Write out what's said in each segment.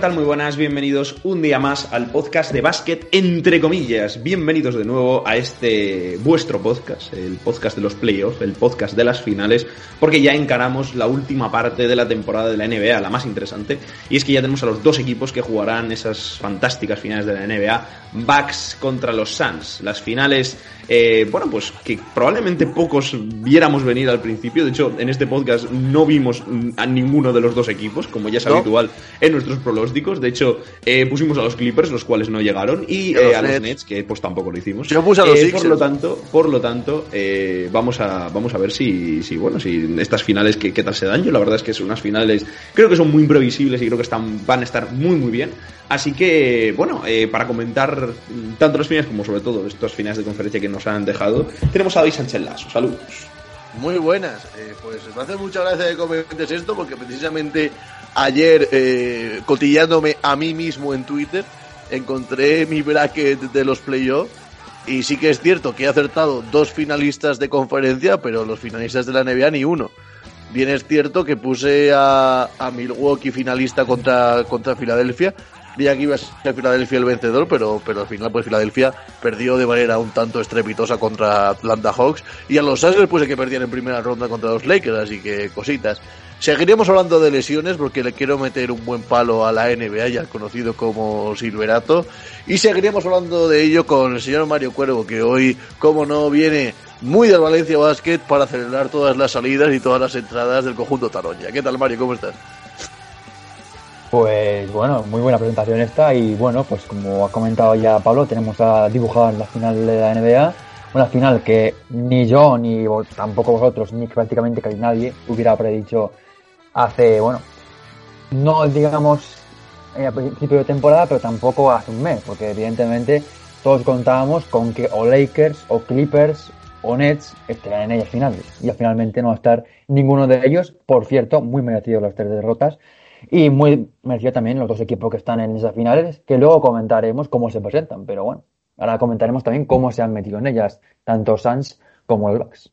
Hola, ¿qué tal? Muy buenas, bienvenidos un día más al podcast de básquet, entre comillas. Bienvenidos de nuevo a este vuestro podcast, el podcast de los playoffs, el podcast de las finales, porque ya encaramos la última parte de la temporada de la NBA, la más interesante, y es que ya tenemos a los dos equipos que jugarán esas fantásticas finales de la NBA, Bucks contra los Suns. Las finales, eh, bueno, pues que probablemente pocos viéramos venir al principio, de hecho, en este podcast no vimos a ninguno de los dos equipos, como ya es habitual en nuestros pronósticos. De hecho, eh, pusimos a los Clippers, los cuales no llegaron, y eh, a los Nets, que pues tampoco lo hicimos. Yo puse a los Eh, Sixers. Por lo tanto, por lo tanto eh, vamos, a, vamos a ver si, si bueno, si estas finales qué, qué tal se dan. Yo la verdad es que son unas finales, creo que son muy imprevisibles y creo que están, van a estar muy muy bien. Así que, bueno, eh, para comentar tanto las finales como sobre todo estas finales de conferencia que nos han dejado, tenemos a David Sánchez Lasso. Saludos. Muy buenas. Eh, pues me hace mucha gracia que comentes esto porque precisamente ayer, eh, cotillándome a mí mismo en Twitter, encontré mi bracket de los playoffs y sí que es cierto que he acertado dos finalistas de conferencia, pero los finalistas de la NBA ni uno. Bien es cierto que puse a, Milwaukee finalista contra, contra Filadelfia. Creía que iba a ser Filadelfia el vencedor, pero, pero al final pues Filadelfia perdió de manera un tanto estrepitosa contra Atlanta Hawks. Y a los Suns les puse que perdían en primera ronda contra los Lakers, así que cositas. Seguiremos hablando de lesiones porque le quiero meter un buen palo a la NBA, ya conocido como Silverato. Y seguiremos hablando de ello con el señor Mario Cuervo, que hoy, como no, viene muy del Valencia Basket para celebrar todas las salidas y todas las entradas del conjunto Taroña. ¿Qué tal, Mario? ¿Cómo estás? Pues bueno, muy buena presentación esta y bueno, pues como ha comentado ya Pablo, tenemos a dibujar la final de la NBA, una final que ni yo ni tampoco vosotros ni prácticamente casi nadie hubiera predicho hace, bueno, no digamos eh, a principio de temporada, pero tampoco hace un mes, porque evidentemente todos contábamos con que o Lakers o Clippers o Nets estarían en ellas finales y finalmente no va a estar ninguno de ellos, por cierto, muy merecido las tres derrotas y muy merecido también los dos equipos que están en esas finales, que luego comentaremos cómo se presentan, pero bueno, ahora comentaremos también cómo se han metido en ellas, tanto Suns como el Bucks.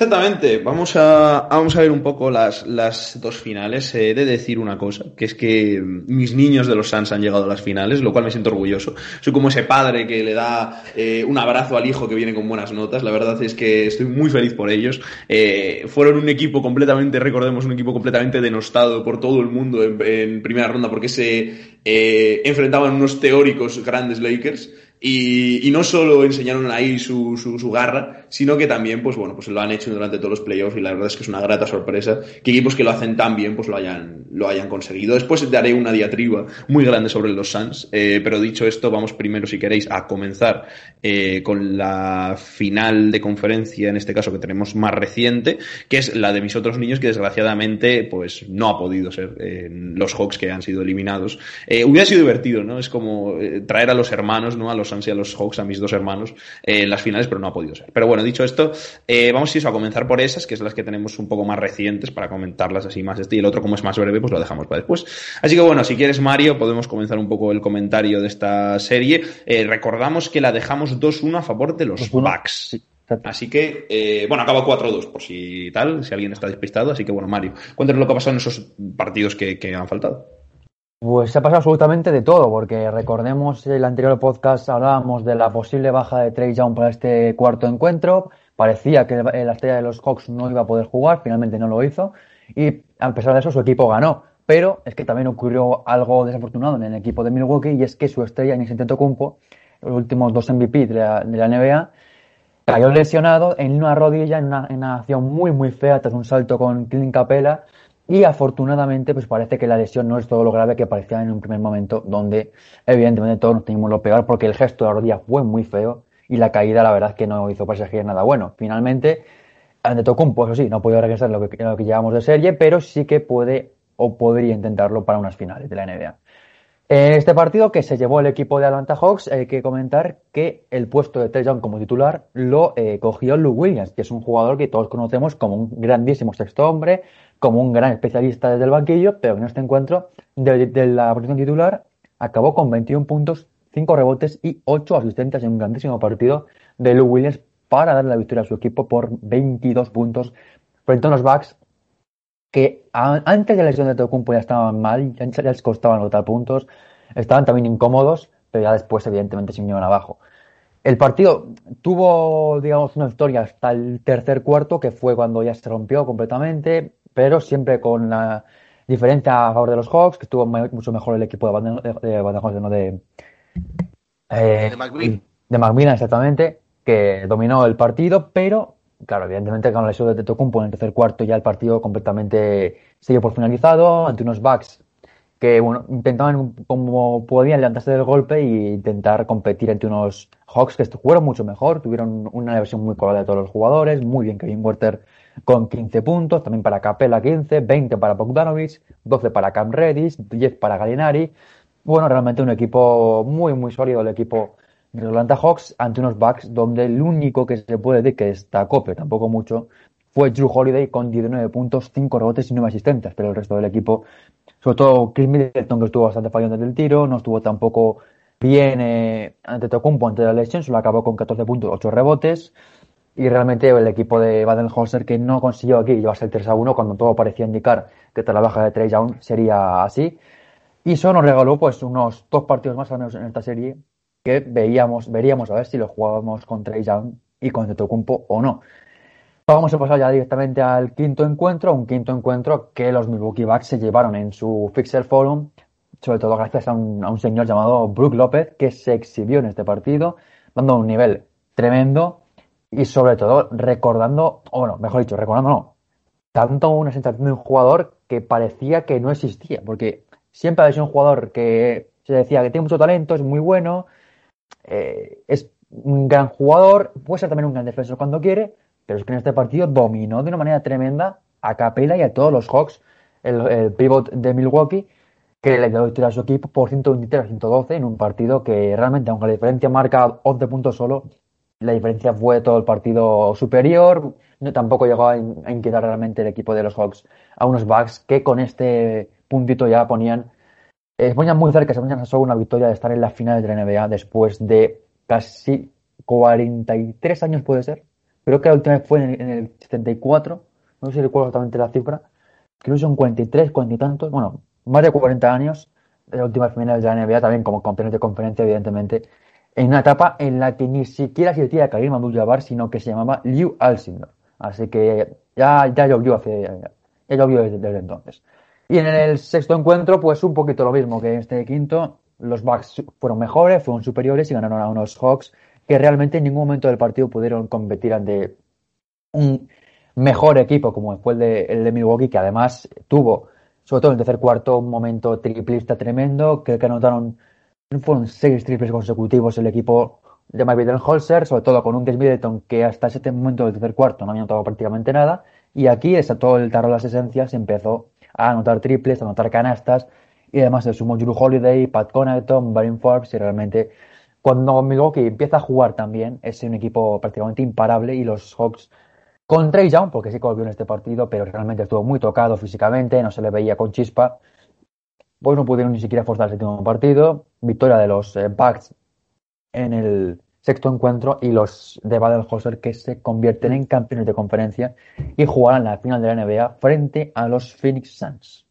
Exactamente, vamos a, vamos a ver un poco las, las dos finales. He de decir una cosa, que es que mis niños de los Suns han llegado a las finales, lo cual me siento orgulloso. Soy como ese padre que le da eh, un abrazo al hijo que viene con buenas notas. La verdad es que estoy muy feliz por ellos. Eh, fueron un equipo completamente, recordemos, un equipo completamente denostado por todo el mundo en, en primera ronda porque se eh, enfrentaban unos teóricos grandes Lakers. Y, y no solo enseñaron ahí su, su, su, garra, sino que también, pues bueno, pues lo han hecho durante todos los playoffs y la verdad es que es una grata sorpresa que equipos que lo hacen tan bien, pues lo hayan, lo hayan conseguido. Después daré una diatriba muy grande sobre los Suns, eh, pero dicho esto, vamos primero, si queréis, a comenzar eh, con la final de conferencia, en este caso que tenemos más reciente, que es la de mis otros niños que desgraciadamente, pues no ha podido ser eh, los Hawks que han sido eliminados. Hubiera sido divertido, ¿no? Es como traer a los hermanos, ¿no? A los Suns y a los Hawks, a mis dos hermanos, en las finales, pero no ha podido ser. Pero bueno, dicho esto, eh, vamos eso, a comenzar por esas, que es las que tenemos un poco más recientes, para comentarlas así más este, y el otro, como es más breve, pues lo dejamos para después. Así que bueno, si quieres, Mario, podemos comenzar un poco el comentario de esta serie. Eh, recordamos que la dejamos 2-1 a favor de los Bucks. Sí. Así que, eh, bueno, acaba 4-2 por si tal, si alguien está despistado. Así que, bueno, Mario, cuéntanos lo que ha pasado en esos partidos que, que han faltado. Pues se ha pasado absolutamente de todo, porque recordemos el anterior podcast hablábamos de la posible baja de Trey Young para este cuarto encuentro. Parecía que la estrella de los Hawks no iba a poder jugar, finalmente no lo hizo. Y a pesar de eso, su equipo ganó. Pero es que también ocurrió algo desafortunado en el equipo de Milwaukee y es que su estrella, Giannis Antetokounmpo, los últimos dos MVP de la, de la NBA, cayó lesionado en una rodilla en una, en una acción muy muy fea tras un salto con Clint Capela y afortunadamente pues parece que la lesión no es todo lo grave que parecía en un primer momento donde evidentemente todos nos teníamos lo peor porque el gesto de la rodilla fue muy feo y la caída la verdad que no hizo presagiar nada bueno. Finalmente Antetokounmpo, eso sí, no puede regresar lo que, lo que llevamos de serie, pero sí que puede o podría intentarlo para unas finales de la NBA. En este partido que se llevó el equipo de Atlanta Hawks, hay que comentar que el puesto de Trey Young como titular lo eh, cogió Lou Williams, que es un jugador que todos conocemos como un grandísimo sexto hombre, como un gran especialista desde el banquillo, pero en este encuentro de, la posición titular acabó con 21 puntos, 5 rebotes y 8 asistentes en un grandísimo partido de Lou Williams para darle la victoria a su equipo por 22 puntos frente a unos Bucks que antes de la lesión de Tocumpo ya estaban mal, ya les costaba anotar puntos, estaban también incómodos, pero ya después evidentemente se vinieron abajo. El partido tuvo, digamos, una historia hasta el tercer cuarto, que fue cuando ya se rompió completamente, pero siempre con la diferencia a favor de los Hawks, que estuvo mucho mejor el equipo de Baden, de, de, eh, de McMillan. De exactamente, que dominó el partido, pero, claro, evidentemente con la lesión de Tocumpo en el tercer cuarto ya el partido completamente se dio por finalizado ante unos Bucks que bueno, intentaban como podían levantarse del golpe e intentar competir ante unos Hawks que jugaron mucho mejor, tuvieron una versión muy colada de todos los jugadores, muy bien Kevin Werther con 15 puntos, también para Capella 15, 20 para Bogdanovich, 12 para Cam Redis, 10 para Galinari. Bueno, realmente un equipo muy, muy sólido el equipo de Atlanta Hawks ante unos Bucks donde el único que se puede decir que destacó, pero tampoco mucho, fue Drew Holiday con 19 puntos, 5 rebotes y 9 asistentes, pero el resto del equipo sobre todo Chris Middleton, que estuvo bastante fallando desde el tiro, no estuvo tampoco bien eh, ante Tocumpo, ante la lesión, solo acabó con 14 puntos, 8 rebotes. Y realmente el equipo de Baden-Holzer que no consiguió aquí llevarse el 3 a 1 cuando todo parecía indicar que tras la baja de Trey Young sería así. Y eso nos regaló pues unos dos partidos más o menos en esta serie que veíamos, veríamos a ver si lo jugábamos con Trey Young y con Tocumpo o no. Vamos a pasar ya directamente al quinto encuentro, un quinto encuentro que los Milwaukee Bucks se llevaron en su Fixer Forum, sobre todo gracias a un, señor llamado Brook López, que se exhibió en este partido, dando un nivel tremendo y sobre todo recordando, o bueno, mejor dicho, recordando no, tanto una sensación de un jugador que parecía que no existía, porque siempre ha sido un jugador que se decía que tiene mucho talento, es muy bueno, eh, es un gran jugador, puede ser también un gran defensor cuando quiere, pero es que en este partido dominó de una manera tremenda a Capela y a todos los Hawks, el, pivot de Milwaukee, que le dio victoria a su equipo por 123 a 112 en un partido que realmente, aunque la diferencia marca 11 puntos solo, la diferencia fue todo el partido superior. No, tampoco llegó a, inquietar realmente el equipo de los Hawks a unos Bucks que con este puntito ya ponían, eh, ponían muy cerca, se ponían a solo una victoria de estar en la final de la NBA después de casi 43 años, puede ser. Creo que la última vez fue en el, 74, no sé si recuerdo exactamente la cifra, creo que son 43, 40 y tantos, bueno, más de 40 años de la última final de la NBA, también como campeones de conferencia, evidentemente, en una etapa en la que ni siquiera se decía Karim Abdul-Jabbar, sino que se llamaba Liu Alcindor. Así que ya, ya llovió hace, ya llovió desde, desde, entonces. Y en el sexto encuentro, pues un poquito lo mismo que en este quinto. Los Bucks fueron mejores, fueron superiores y ganaron a unos Hawks que realmente en ningún momento del partido pudieron competir ante un mejor equipo como fue el de, el Milwaukee, que además tuvo, sobre todo en el tercer cuarto, un momento triplista tremendo, que, que anotaron, fueron seis triples consecutivos el equipo de Mike Holzer, sobre todo con un Chris Middleton que hasta ese momento del tercer cuarto no había anotado prácticamente nada, y aquí, todo el tarro de las esencias, empezó a anotar triples, a anotar canastas, y además se sumó Drew Holiday, Pat Connaughton, Baron Forbes, y realmente cuando Milwaukee empieza a jugar también, es un equipo prácticamente imparable y los Hawks con Trey Young, porque sí que volvió en este partido, pero realmente estuvo muy tocado físicamente, no se le veía con chispa, pues no pudieron ni siquiera forzar el último partido. Victoria de los eh, Bucks en el sexto encuentro y los de Baden-Holzer que se convierten en campeones de conferencia y jugarán la final de la NBA frente a los Phoenix Suns.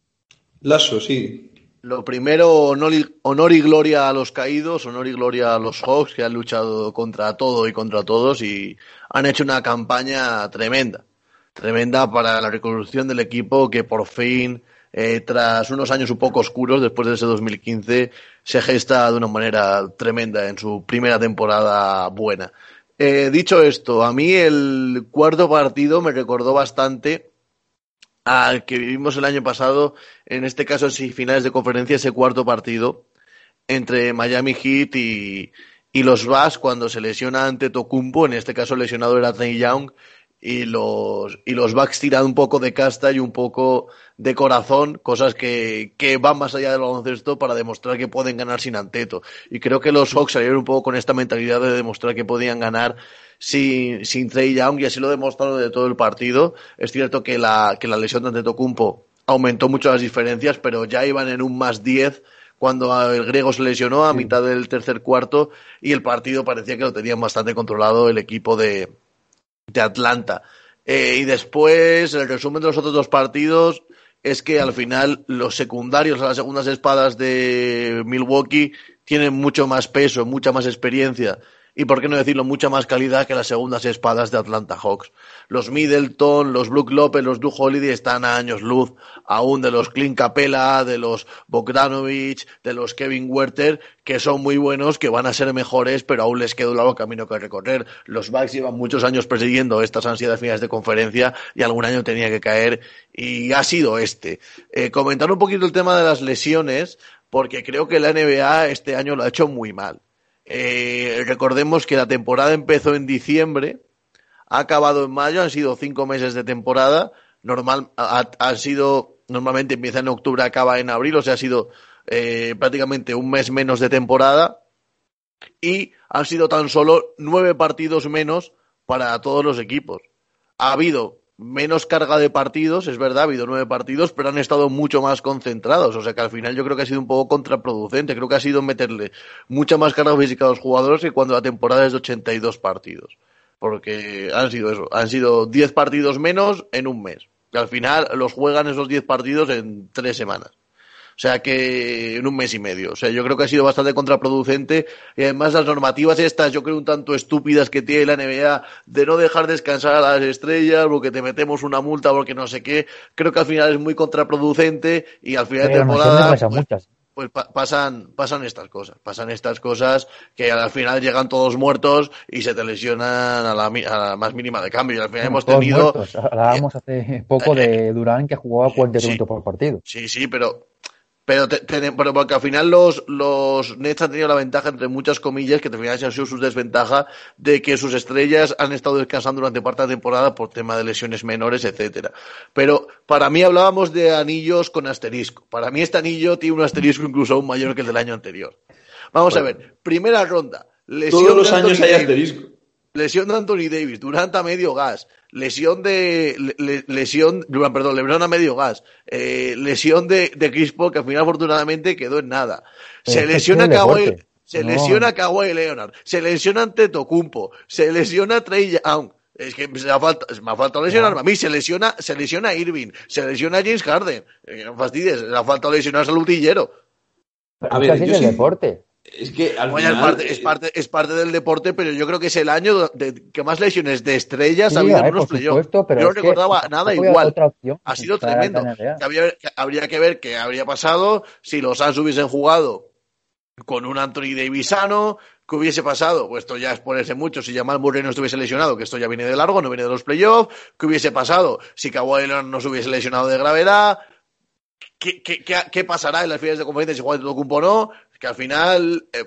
Lasso, sí. Lo primero, honor y, gloria a los caídos, honor y gloria a los Hawks que han luchado contra todo y contra todos y han hecho una campaña tremenda, tremenda para la reconstrucción del equipo que por fin, eh, tras unos años un poco oscuros después de ese 2015, se gesta de una manera tremenda en su primera temporada buena. Eh, dicho esto, a mí el cuarto partido me recordó bastante al que vivimos el año pasado, en este caso en finales de conferencia, ese cuarto partido entre Miami Heat y, los Bucks cuando se lesiona ante Tocumpo, en este caso lesionado era Trey Young, y los, y los Bucks tiran un poco de casta y un poco de corazón, cosas que, que van más allá del baloncesto para demostrar que pueden ganar sin Anteto. Y creo que los Hawks salieron un poco con esta mentalidad de demostrar que podían ganar sin, sin Trey Young y así lo demostraron de todo el partido. Es cierto que la, que la lesión de Antetokounmpo aumentó mucho las diferencias, pero ya iban en un más 10 cuando el griego se lesionó a mitad del tercer cuarto y el partido parecía que lo tenían bastante controlado el equipo de, de Atlanta. Eh, y después, el resumen de los otros dos partidos es que al final los secundarios a las segundas espadas de Milwaukee tienen mucho más peso, mucha más experiencia y, por qué no decirlo, mucha más calidad que las segundas espadas de Atlanta Hawks. Los Middleton, los Brook Lopez, los Drew Holiday están a años luz aún de los Clint Capella, de los Bogdanovich, de los Kevin Werther, que son muy buenos, que van a ser mejores, pero aún les queda un largo camino que recorrer. Los Bucks llevan muchos años persiguiendo estas ansiedades finales de conferencia y algún año tenía que caer y ha sido este. Eh, comentar un poquito el tema de las lesiones, porque creo que la NBA este año lo ha hecho muy mal. Eh, recordemos que la temporada empezó en diciembre, ha acabado en mayo, han sido cinco meses de temporada. Normal, ha, sido, normalmente empieza en octubre, acaba en abril, o sea, ha sido eh, prácticamente un mes menos de temporada. Y han sido tan solo nueve partidos menos para todos los equipos. Ha habido menos carga de partidos, es verdad, ha habido nueve partidos, pero han estado mucho más concentrados. O sea que al final yo creo que ha sido un poco contraproducente. Creo que ha sido meterle mucha más carga física a los jugadores que cuando la temporada es de 82 partidos. Porque han sido eso, han sido 10 partidos menos en un mes. Que al final los juegan esos 10 partidos en tres semanas. O sea que en un mes y medio. O sea, yo creo que ha sido bastante contraproducente. Y además las normativas estas, yo creo un tanto estúpidas que tiene la NBA de no dejar descansar a las estrellas porque te metemos una multa porque no sé qué. Creo que al final es muy contraproducente y al final de temporada pues, pues pasan, pasan estas cosas, pasan estas cosas que al final llegan todos muertos y se te lesionan a la, a la más mínima de cambio. Y al final hemos tenido. Hablábamos hace poco de Durán que jugaba 40 minutos por partido. Sí, sí, pero pero, porque al final los, los Nets han tenido la ventaja, entre muchas comillas, que al final han sido su desventaja, de que sus estrellas han estado descansando durante parte de la temporada por tema de lesiones menores, etcétera. Pero para mí hablábamos de anillos con asterisco. Para mí este anillo tiene un asterisco incluso aún mayor que el del año anterior. Vamos a ver, primera ronda. Todos los años hay asterisco. Lesión de Anthony Davis, Durant a medio gas, lesión de lesión, perdón, LeBron a medio gas, eh, lesión de, de Chris Paul que al final afortunadamente quedó en nada. Se lesiona Kawhi, se lesiona Kawhi Leonard, se lesiona ante Tocumpo, se lesiona Trey Young. Es que me ha faltado, me ha faltado lesionarme a mí, se lesiona, se lesiona Irving, se lesiona James Harden. Eh, no fastidies, le ha faltado lesionar a Lutillero. A ver, es el deporte. Es que al final... es, parte, es, parte, del deporte, pero yo creo que es el año de, que más lesiones de estrellas ha habido en unos playoffs. Yo no recordaba nada igual. Ha sido tremendo. habría que ver qué habría pasado si los Suns hubiesen jugado con un Anthony Davisano, ¿Qué hubiese pasado? Pues esto ya es ponerse mucho. Si Jamal Murray no estuviese lesionado, que esto ya viene de largo, no viene de los playoffs. ¿Qué hubiese pasado si Kawhi Leonard no se hubiese lesionado de gravedad? ¿Qué, qué, qué, pasará en las finales de conferencia si Juan Tocumpo o no? Que al final. Eh,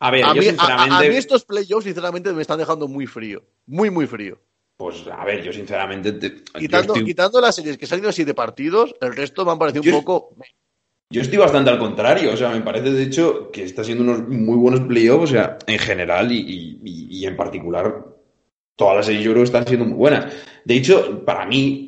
a ver, yo sinceramente. A, mí estos playoffs, sinceramente, me están dejando muy frío. Muy, muy frío. Pues a ver, yo sinceramente. quitando, las series que se han ido así de partidos, el resto me han parecido un poco. Yo estoy bastante al contrario, o sea, me parece de hecho que está siendo unos muy buenos playoffs, o sea, en general y, y, en particular, todas las series yo creo que están siendo muy buenas. De hecho, para mí,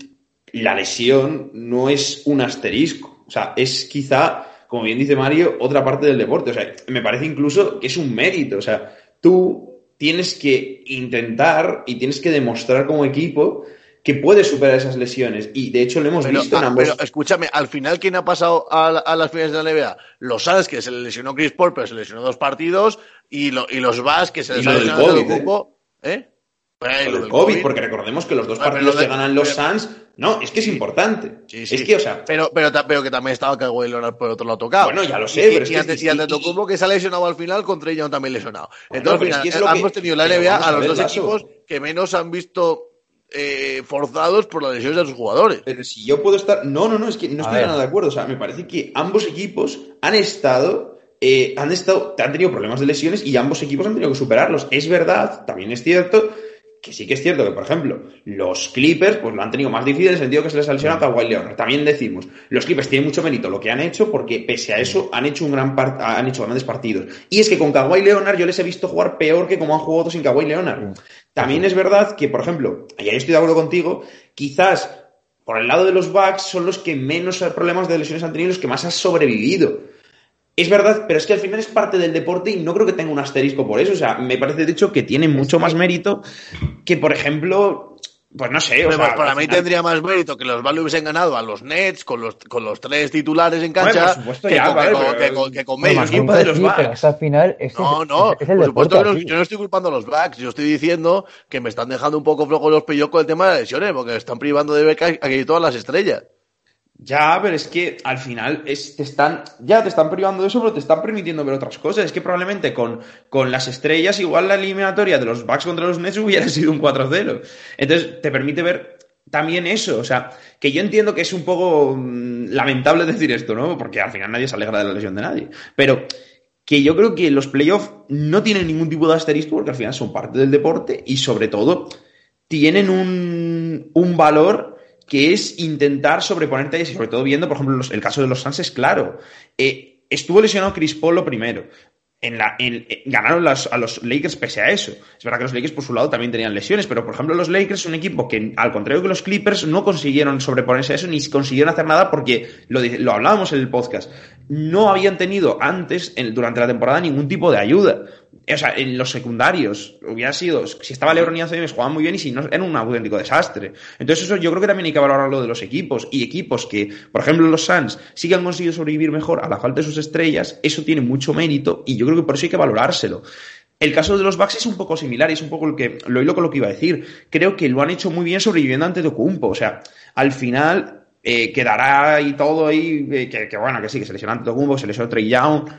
la lesión no es un asterisco, o sea, es quizá como bien dice Mario, otra parte del deporte. O sea, me parece incluso que es un mérito. O sea, tú tienes que intentar y tienes que demostrar como equipo que puedes superar esas lesiones. Y de hecho lo hemos visto en ah, ambos. Pero escúchame, al final, ¿quién ha pasado a, las finales de la NBA? Los Suns, que se le lesionó Chris Paul, pero se lesionó dos partidos, y, los Bucks, que se les ha lesionado el grupo. ¿Eh? El COVID, porque recordemos que los dos ah, partidos que ganan los Suns, no, es que es importante. Es que, o sea. Pero, pero, pero que también estaba Kawhi Leonard por otro lado tocado. Bueno, ya lo sé, y, pero es y, que. Y, ante Tocumbo que se ha lesionado al final, contra ella también lesionado. Entonces, al final, hemos tenido la NBA a, los dos equipos que menos han visto eh, forzados por las lesiones de sus jugadores. Pero si yo puedo estar. No, no, no, es que no estoy nada de acuerdo. O sea, me parece que ambos equipos han estado. Eh, han estado, han tenido problemas de lesiones y ambos equipos han tenido que superarlos. Es verdad, también es cierto que sí que es cierto que, por ejemplo, los Clippers pues lo han tenido más difícil en el sentido que se les ha lesionado a Kawhi Leonard. También decimos, los Clippers tienen mucho mérito lo que han hecho porque pese a eso han hecho un gran han hecho grandes partidos. Y es que con Kawhi Leonard yo les he visto jugar peor que como han jugado sin Kawhi Leonard. También es verdad que, por ejemplo, y ahí estoy de acuerdo contigo, quizás por el lado de los Bucks son los que menos problemas de lesiones han tenido, los que más han sobrevivido. Es verdad, pero es que al final es parte del deporte y no creo que tenga un asterisco por eso. O sea, me parece de hecho que tiene mucho más mérito que, por ejemplo, Pues no sé, o sea, para mí tendría más mérito que los Vale hubiesen ganado a los Nets con los, con los tres titulares en cancha que, con, medio equipo de los Bucks. al final no, no, por supuesto que yo no estoy culpando a los Bucks, yo estoy diciendo que me están dejando un poco flojo los pellos con el tema de las lesiones, porque están privando de beca a todas las estrellas. Ya, pero es que al final te están, ya te están privando de eso, pero te están permitiendo ver otras cosas. Es que probablemente con, con las estrellas, igual la eliminatoria de los Bucks contra los Nets hubiera sido un 4-0. Entonces, te permite ver también eso. O sea, que yo entiendo que es un poco mm, lamentable decir esto, ¿no? Porque al final nadie se alegra de la lesión de nadie. Pero que yo creo que los playoffs no tienen ningún tipo de asterisco porque al final son parte del deporte y sobre todo tienen un, un valor que es intentar sobreponerte y sobre todo viendo, por ejemplo, el caso de los Suns es claro. Eh, estuvo lesionado Chris Paul lo primero. En la, eh, ganaron a los Lakers pese a eso. Es verdad que los Lakers por su lado también tenían lesiones, pero por ejemplo los Lakers son un equipo que al contrario que los Clippers no consiguieron sobreponerse a eso ni consiguieron hacer nada porque lo hablábamos en el podcast. No habían tenido antes, durante la temporada, ningún tipo de ayuda o sea, en los secundarios hubiera sido, si estaba LeBron y Anthony jugaban muy bien y si no, era un auténtico desastre. Entonces eso yo creo que también hay que valorarlo de los equipos y equipos que, por ejemplo, los Suns sí que han conseguido sobrevivir mejor a la falta de sus estrellas, eso tiene mucho mérito y yo creo que por eso hay que valorárselo. El caso de los Bucks es un poco similar y es un poco lo que lo hilo con lo que iba a decir. Creo que lo han hecho muy bien sobreviviendo ante Tocumpo. O sea, al final eh, quedará y todo ahí, eh, que, bueno, que sí, que se lesionó ante Tocumpo, se lesionó Trey Young,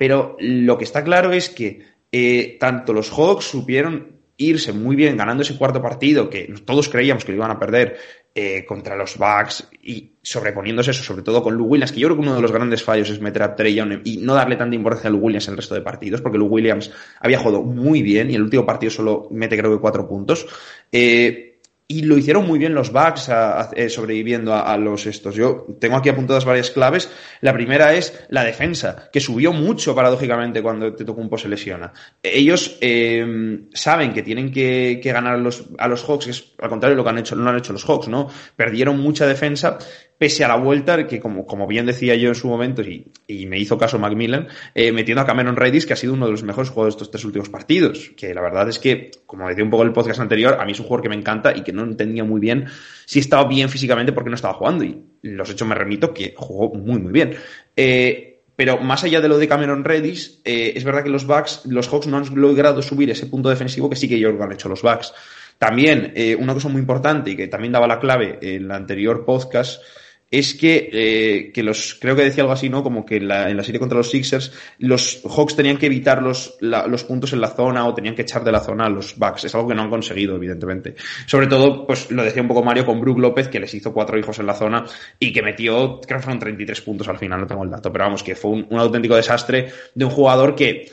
pero lo que está claro es que eh, tanto los Hawks supieron irse muy bien ganando ese cuarto partido que todos creíamos que lo iban a perder eh, contra los Bucks y sobreponiéndose eso, sobre todo con Lou Williams, que yo creo que uno de los grandes fallos es meter a Trey y no darle tanta importancia a Lou Williams en el resto de partidos, porque Lou Williams había jugado muy bien y el último partido solo mete creo que cuatro puntos. Eh, y lo hicieron muy bien los Bucks eh, sobreviviendo a, los estos. Yo tengo aquí apuntadas varias claves. La primera es la defensa, que subió mucho paradójicamente cuando Tetocumpo se lesiona. Ellos eh, saben que tienen que, ganar a los, a los Hawks, que es al contrario de lo que han hecho, no han hecho los Hawks, ¿no? Perdieron mucha defensa, pese a la vuelta, que como, como bien decía yo en su momento, y, y me hizo caso Macmillan, eh, metiendo a Cameron Redis, que ha sido uno de los mejores jugadores de estos tres últimos partidos. Que la verdad es que, como decía un poco el podcast anterior, a mí es un jugador que me encanta y que no entendía muy bien si estaba bien físicamente porque no estaba jugando. Y los hechos me remito que jugó muy, muy bien. Eh, pero más allá de lo de Cameron Redis, eh, es verdad que los Bucks, los Hawks no han logrado subir ese punto defensivo que sí que ellos lo han hecho los Bucks. También, una cosa muy importante y que también daba la clave en el anterior podcast, es que, eh, que los, creo que decía algo así, ¿no? Como que en la, en la, serie contra los Sixers, los Hawks tenían que evitar los, los puntos en la zona o tenían que echar de la zona a los Bucks. Es algo que no han conseguido, evidentemente. Sobre todo, pues lo decía un poco Mario con Brook López, que les hizo cuatro hijos en la zona y que metió, creo que fueron 33 puntos al final, no tengo el dato, pero vamos, que fue un, un auténtico desastre de un jugador que,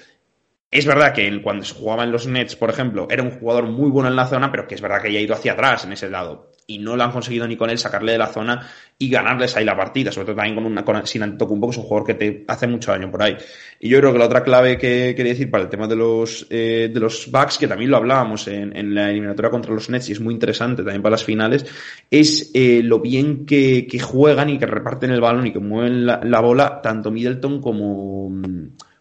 es verdad que cuando se jugaba en los Nets, por ejemplo, era un jugador muy bueno en la zona, pero que es verdad que ya ha ido hacia atrás en ese lado y no lo han conseguido ni con él sacarle de la zona y ganarles ahí la partida, sobre todo también con una con, sin Antetokounmpo, que es un jugador que te hace mucho daño por ahí. Y yo creo que la otra clave que quería decir para el tema de los eh, de los Bucks, que también lo hablábamos en, en, la eliminatoria contra los Nets y es muy interesante también para las finales, es eh, lo bien que, que, juegan y que reparten el balón y que mueven la, la bola tanto Middleton como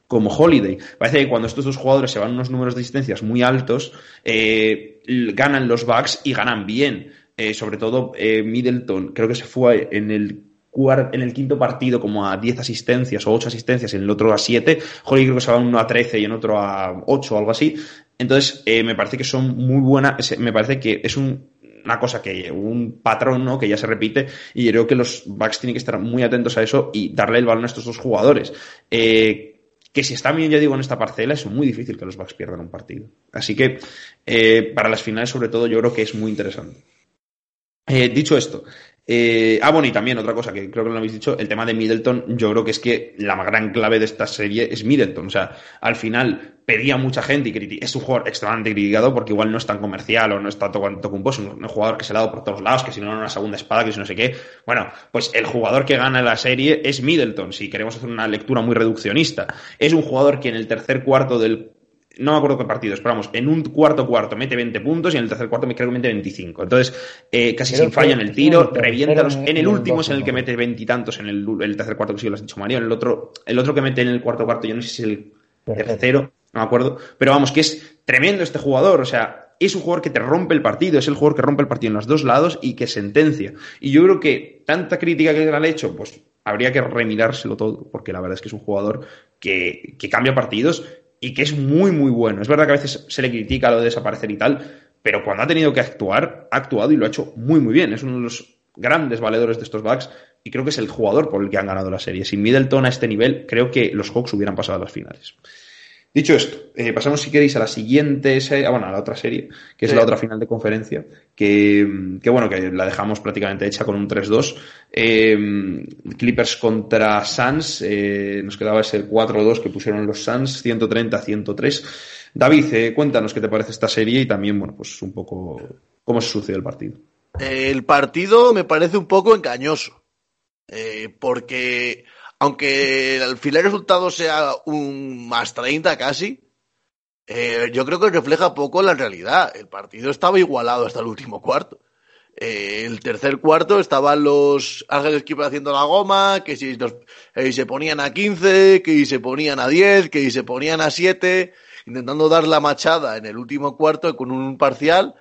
como Holiday. Parece que cuando estos dos jugadores se van unos números de asistencias muy altos, eh, ganan los Bucks y ganan bien. Eh, sobre todo eh, Middleton, creo que se fue en el en el quinto partido como a 10 asistencias o 8 asistencias, en el otro a 7. Holly creo que se va uno a 13 y en otro a 8 o algo así. Entonces, eh, me parece que son muy buenas, me parece que es un, una cosa que, un patrón, ¿no? Que ya se repite y creo que los Bucks tienen que estar muy atentos a eso y darle el balón a estos dos jugadores. que si están bien, ya digo, en esta parcela, es muy difícil que los Bucks pierdan un partido. Así que, para las finales, sobre todo, yo creo que es muy interesante. Eh, dicho esto, eh, ah, bueno, y también otra cosa que creo que no lo habéis dicho, el tema de Middleton, yo creo que es que la gran clave de esta serie es Middleton. O sea, al final pedía mucha gente y es un jugador extremadamente criticado porque igual no es tan comercial o no está tocando un es un jugador que se ha dado por todos lados, que si no, una segunda espada, que si no sé qué. Bueno, pues el jugador que gana la serie es Middleton, si queremos hacer una lectura muy reduccionista. Es un jugador que en el tercer cuarto del no me acuerdo qué partido, pero vamos, en un cuarto cuarto mete 20 puntos y en el tercer cuarto me creo que mete 25. Entonces, eh, casi sin falla en el tiro, revienta los, en el último es en el que mete veintitantos en el, el, tercer cuarto, que sí lo has dicho Mario, en el otro, el otro que mete en el cuarto cuarto, yo no sé si es el tercero, no me acuerdo, pero vamos, que es tremendo este jugador, o sea, es un jugador que te rompe el partido, es el jugador que rompe el partido en los dos lados y que sentencia. Y yo creo que tanta crítica que le han hecho, pues habría que remirárselo todo, porque la verdad es que es un jugador que, que cambia partidos y que es muy, muy bueno. Es verdad que a veces se le critica lo de desaparecer y tal, pero cuando ha tenido que actuar, ha actuado y lo ha hecho muy, muy bien. Es uno de los grandes valedores de estos backs y creo que es el jugador por el que han ganado la serie. Sin Middleton a este nivel, creo que los Hawks hubieran pasado a las finales. Dicho esto, eh, pasamos si queréis a la siguiente serie, ah, bueno, a la otra serie, que es la otra final de conferencia, que, que, bueno, que la dejamos prácticamente hecha con un 3-2. Eh, Clippers contra Suns, eh, nos quedaba ese 4-2 que pusieron los Suns, 130-103. David, cuéntanos qué te parece esta serie y también, bueno, pues un poco cómo se sucedió el partido. El partido me parece un poco engañoso, porque aunque al final el resultado sea un más 30 casi, eh, yo creo que refleja poco la realidad. El partido estaba igualado hasta el último cuarto. Eh, el tercer cuarto estaban los Ángeles Keeper haciendo la goma, que si eh, se ponían a 15, que se ponían a 10, que se ponían a 7, intentando dar la machada en el último cuarto con un parcial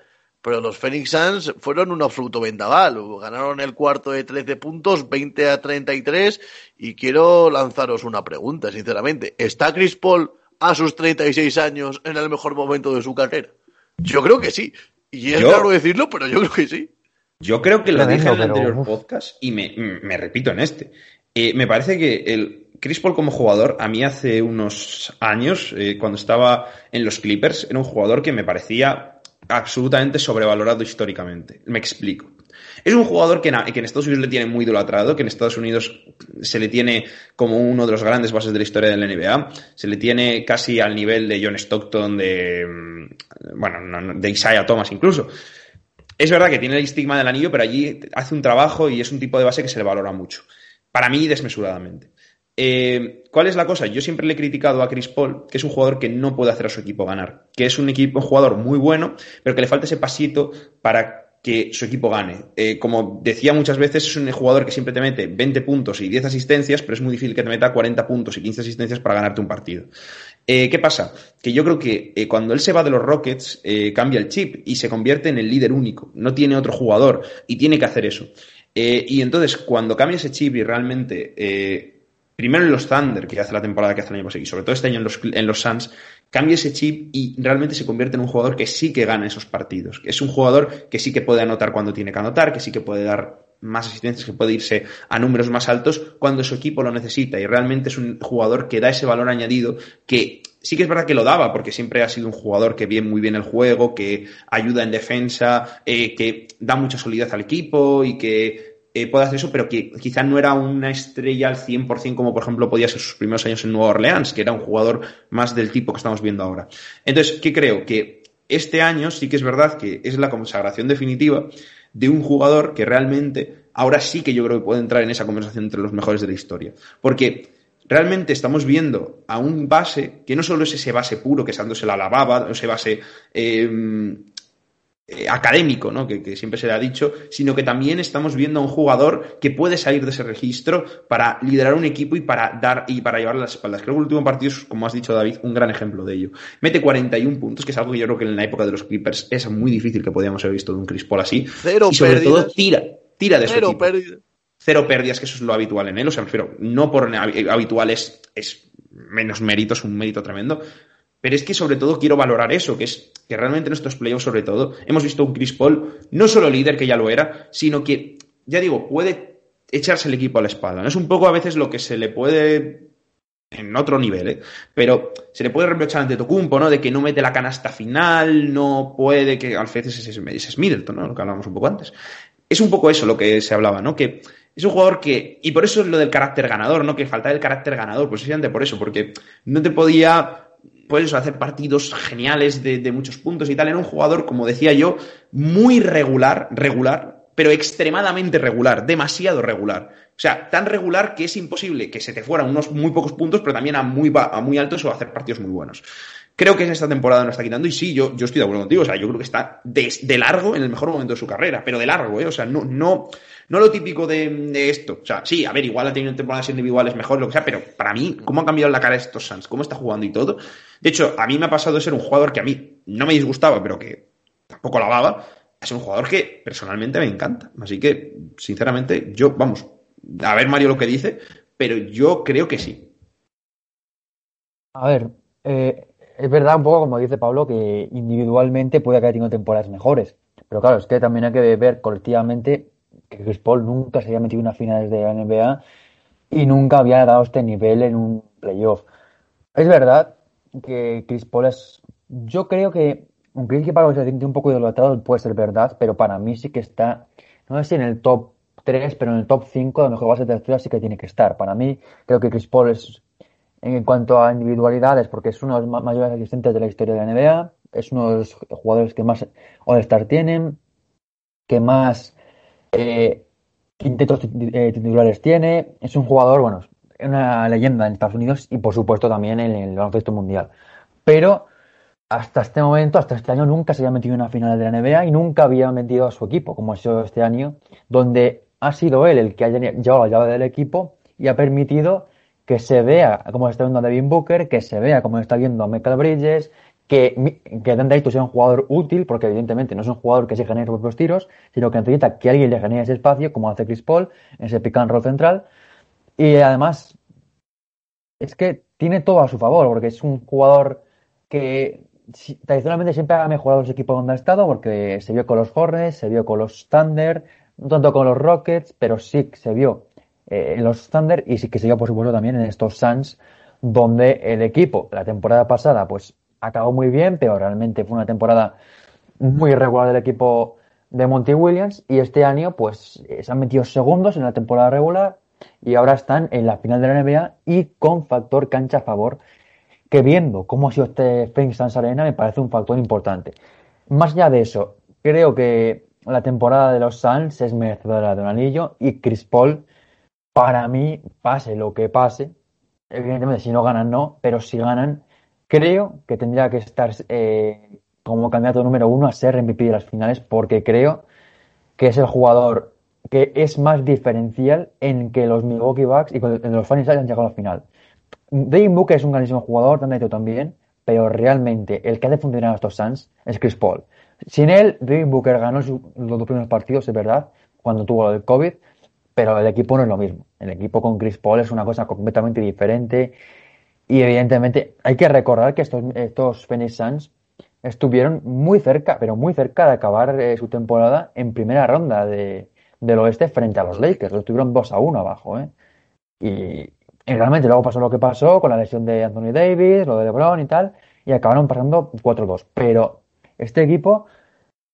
pero los Phoenix Suns fueron un absoluto vendaval. Ganaron el cuarto de 13 puntos, 20 a 33, y quiero lanzaros una pregunta, sinceramente. ¿Está Chris Paul a sus 36 años en el mejor momento de su carrera? Yo creo que sí. Y es raro decirlo, pero yo creo que sí. Yo creo que lo dije en el anterior podcast y me, repito en este. Eh, me parece que el Chris Paul como jugador, a mí hace unos años, eh, cuando estaba en los Clippers, era un jugador que me parecía absolutamente sobrevalorado históricamente. Me explico. Es un jugador que en, Estados Unidos le tiene muy idolatrado, que en Estados Unidos se le tiene como uno de los grandes bases de la historia de la NBA, se le tiene casi al nivel de John Stockton, de, mm, bueno, de Isaiah Thomas incluso. Es verdad que tiene el estigma del anillo, pero allí hace un trabajo y es un tipo de base que se le valora mucho. Para mí, desmesuradamente. Eh, ¿Cuál es la cosa? Yo siempre le he criticado a Chris Paul, que es un jugador que no puede hacer a su equipo ganar, que es un equipo, un jugador muy bueno, pero que le falta ese pasito para que su equipo gane. Eh, como decía muchas veces, es un jugador que siempre te mete 20 puntos y 10 asistencias, pero es muy difícil que te meta 40 puntos y 15 asistencias para ganarte un partido. Eh, ¿Qué pasa? Que yo creo que cuando él se va de los Rockets, cambia el chip y se convierte en el líder único. No tiene otro jugador y tiene que hacer eso. y entonces, cuando cambia ese chip y realmente primero en los Thunder, que hace la temporada que hace el año pasado, y sobre todo este año en los, en los Suns, cambia ese chip y realmente se convierte en un jugador que sí que gana esos partidos. Es un jugador que sí que puede anotar cuando tiene que anotar, que sí que puede dar más asistencias, que puede irse a números más altos cuando su equipo lo necesita. Y realmente es un jugador que da ese valor añadido que sí que es verdad que lo daba, porque siempre ha sido un jugador que viene muy bien el juego, que ayuda en defensa, eh, que da mucha solidez al equipo y que eh, puede hacer eso, pero que quizá no era una estrella al 100% como por ejemplo podía ser sus primeros años en Nueva Orleans, que era un jugador más del tipo que estamos viendo ahora. Entonces, ¿qué creo? Que este año sí que es verdad que es la consagración definitiva de un jugador que realmente ahora sí que yo creo que puede entrar en esa conversación entre los mejores de la historia. Porque realmente estamos viendo a un base que no solo es ese base puro que Santos la lavaba, ese base eh, eh, académico, ¿no? Que, siempre se le ha dicho, sino que también estamos viendo a un jugador que puede salir de ese registro para liderar un equipo y para dar y para llevar las espaldas. Creo que el último partido es, como has dicho David, un gran ejemplo de ello. Mete 41 puntos, que es algo que yo creo que en la época de los Clippers es muy difícil que podíamos haber visto de un Chris Paul así. Cero y sobre todo tira, tira de Cero pérdidas. Cero pérdidas, que eso es lo habitual en él. O sea, pero no por habitual es, es menos mérito, es un mérito tremendo pero es que sobre todo quiero valorar eso, que es que realmente en estos playoffs sobre todo hemos visto un Chris Paul no solo líder, que ya lo era, sino que, ya digo, puede echarse el equipo a la espalda. ¿no? Es un poco a veces lo que se le puede en otro nivel, ¿eh? pero se le puede reprochar ante Tocumpo, ¿no? De que no mete la canasta final, no puede, que a veces es, es Middleton, ¿no? Lo que hablábamos un poco antes. Es un poco eso lo que se hablaba, ¿no? Que es un jugador que, y por eso es lo del carácter ganador, ¿no? Que falta el carácter ganador, precisamente por eso, porque no te podía pues eso, hacer partidos geniales de, muchos puntos y tal. Era un jugador, como decía yo, muy regular, regular, pero extremadamente regular, demasiado regular. O sea, tan regular que es imposible que se te fueran unos muy pocos puntos, pero también a muy, a muy altos o hacer partidos muy buenos. Creo que en esta temporada no está quitando y sí, yo, yo estoy de acuerdo contigo. O sea, yo creo que está de, largo en el mejor momento de su carrera, pero de largo, ¿eh? O sea, no, no, no lo típico de, esto. O sea, sí, a ver, igual ha tenido temporadas individuales mejor, lo que sea, pero para mí, ¿cómo ha cambiado la cara estos Suns? ¿Cómo está jugando y todo? De hecho, a mí me ha pasado de ser un jugador que a mí no me disgustaba, pero que tampoco la baba, es un jugador que personalmente me encanta. Así que, sinceramente, yo, vamos, a ver Mario lo que dice, pero yo creo que sí. A ver, eh, es verdad un poco como dice Pablo que individualmente puede que haya tenido temporadas mejores. Pero claro, es que también hay que ver colectivamente que Chris Paul nunca se había metido en una finales de la NBA y nunca había dado este nivel en un playoff. Es verdad que Chris Paul es. Yo creo que, aunque es que para los se un poco idolatrado, puede ser verdad, pero para mí sí que está, no sé si en el top 3, pero en el top 5 de mejor base de tercera sí que tiene que estar. Para mí, creo que Chris Paul es, en cuanto a individualidades, porque es uno de los mayores asistentes de la historia de la NBA, es uno de los jugadores que más All-Star tienen, que más eh, eh, titulares tiene, es un jugador, bueno, una leyenda en Estados Unidos y por supuesto también en el baloncesto mundial. Pero hasta este momento, hasta este año, nunca se había metido en una final de la NBA y nunca había metido a su equipo, como ha sido este año, donde ha sido él el que ha llevado la llave del equipo y ha permitido que se vea cómo está viendo a Devin Booker, que se vea cómo está viendo a Michael Bridges, que, que Dan sea un jugador útil, porque evidentemente no es un jugador que se genere sus propios tiros, sino que necesita que alguien le genere ese espacio, como hace Chris Paul, en ese pick roll central. Y además, es que tiene todo a su favor, porque es un jugador que tradicionalmente siempre ha mejorado los equipos donde ha estado, porque se vio con los Hornets, se vio con los Thunder, no tanto con los Rockets, pero sí se vio eh, en los Thunder y sí que se vio, por supuesto, también en estos Suns, donde el equipo, la temporada pasada, pues acabó muy bien, pero realmente fue una temporada muy irregular del equipo de Monty Williams y este año pues se han metido segundos en la temporada regular y ahora están en la final de la NBA y con factor cancha a favor que viendo cómo ha sido este Phoenix Suns Arena me parece un factor importante. Más allá de eso, creo que la temporada de los Suns es merecedora de un anillo y Chris Paul para mí pase lo que pase evidentemente si no ganan no, pero si ganan Creo que tendría que estar eh, como candidato número uno a ser MVP de las finales porque creo que es el jugador que es más diferencial en que los Milwaukee Bucks y los fans hayan llegado a la final. Dave Booker es un grandísimo jugador, también, pero realmente el que hace funcionar a estos Suns es Chris Paul. Sin él, Dave Booker ganó los dos primeros partidos, es verdad, cuando tuvo el COVID, pero el equipo no es lo mismo. El equipo con Chris Paul es una cosa completamente diferente y evidentemente hay que recordar que estos, estos Phoenix Suns estuvieron muy cerca, pero muy cerca de acabar eh, su temporada en primera ronda de, del oeste frente a los Lakers. Lo estuvieron 2 a 1 abajo. ¿eh? Y, realmente luego pasó lo que pasó con la lesión de Anthony Davis, lo de LeBron y tal, y acabaron pasando 4-2. Pero este equipo,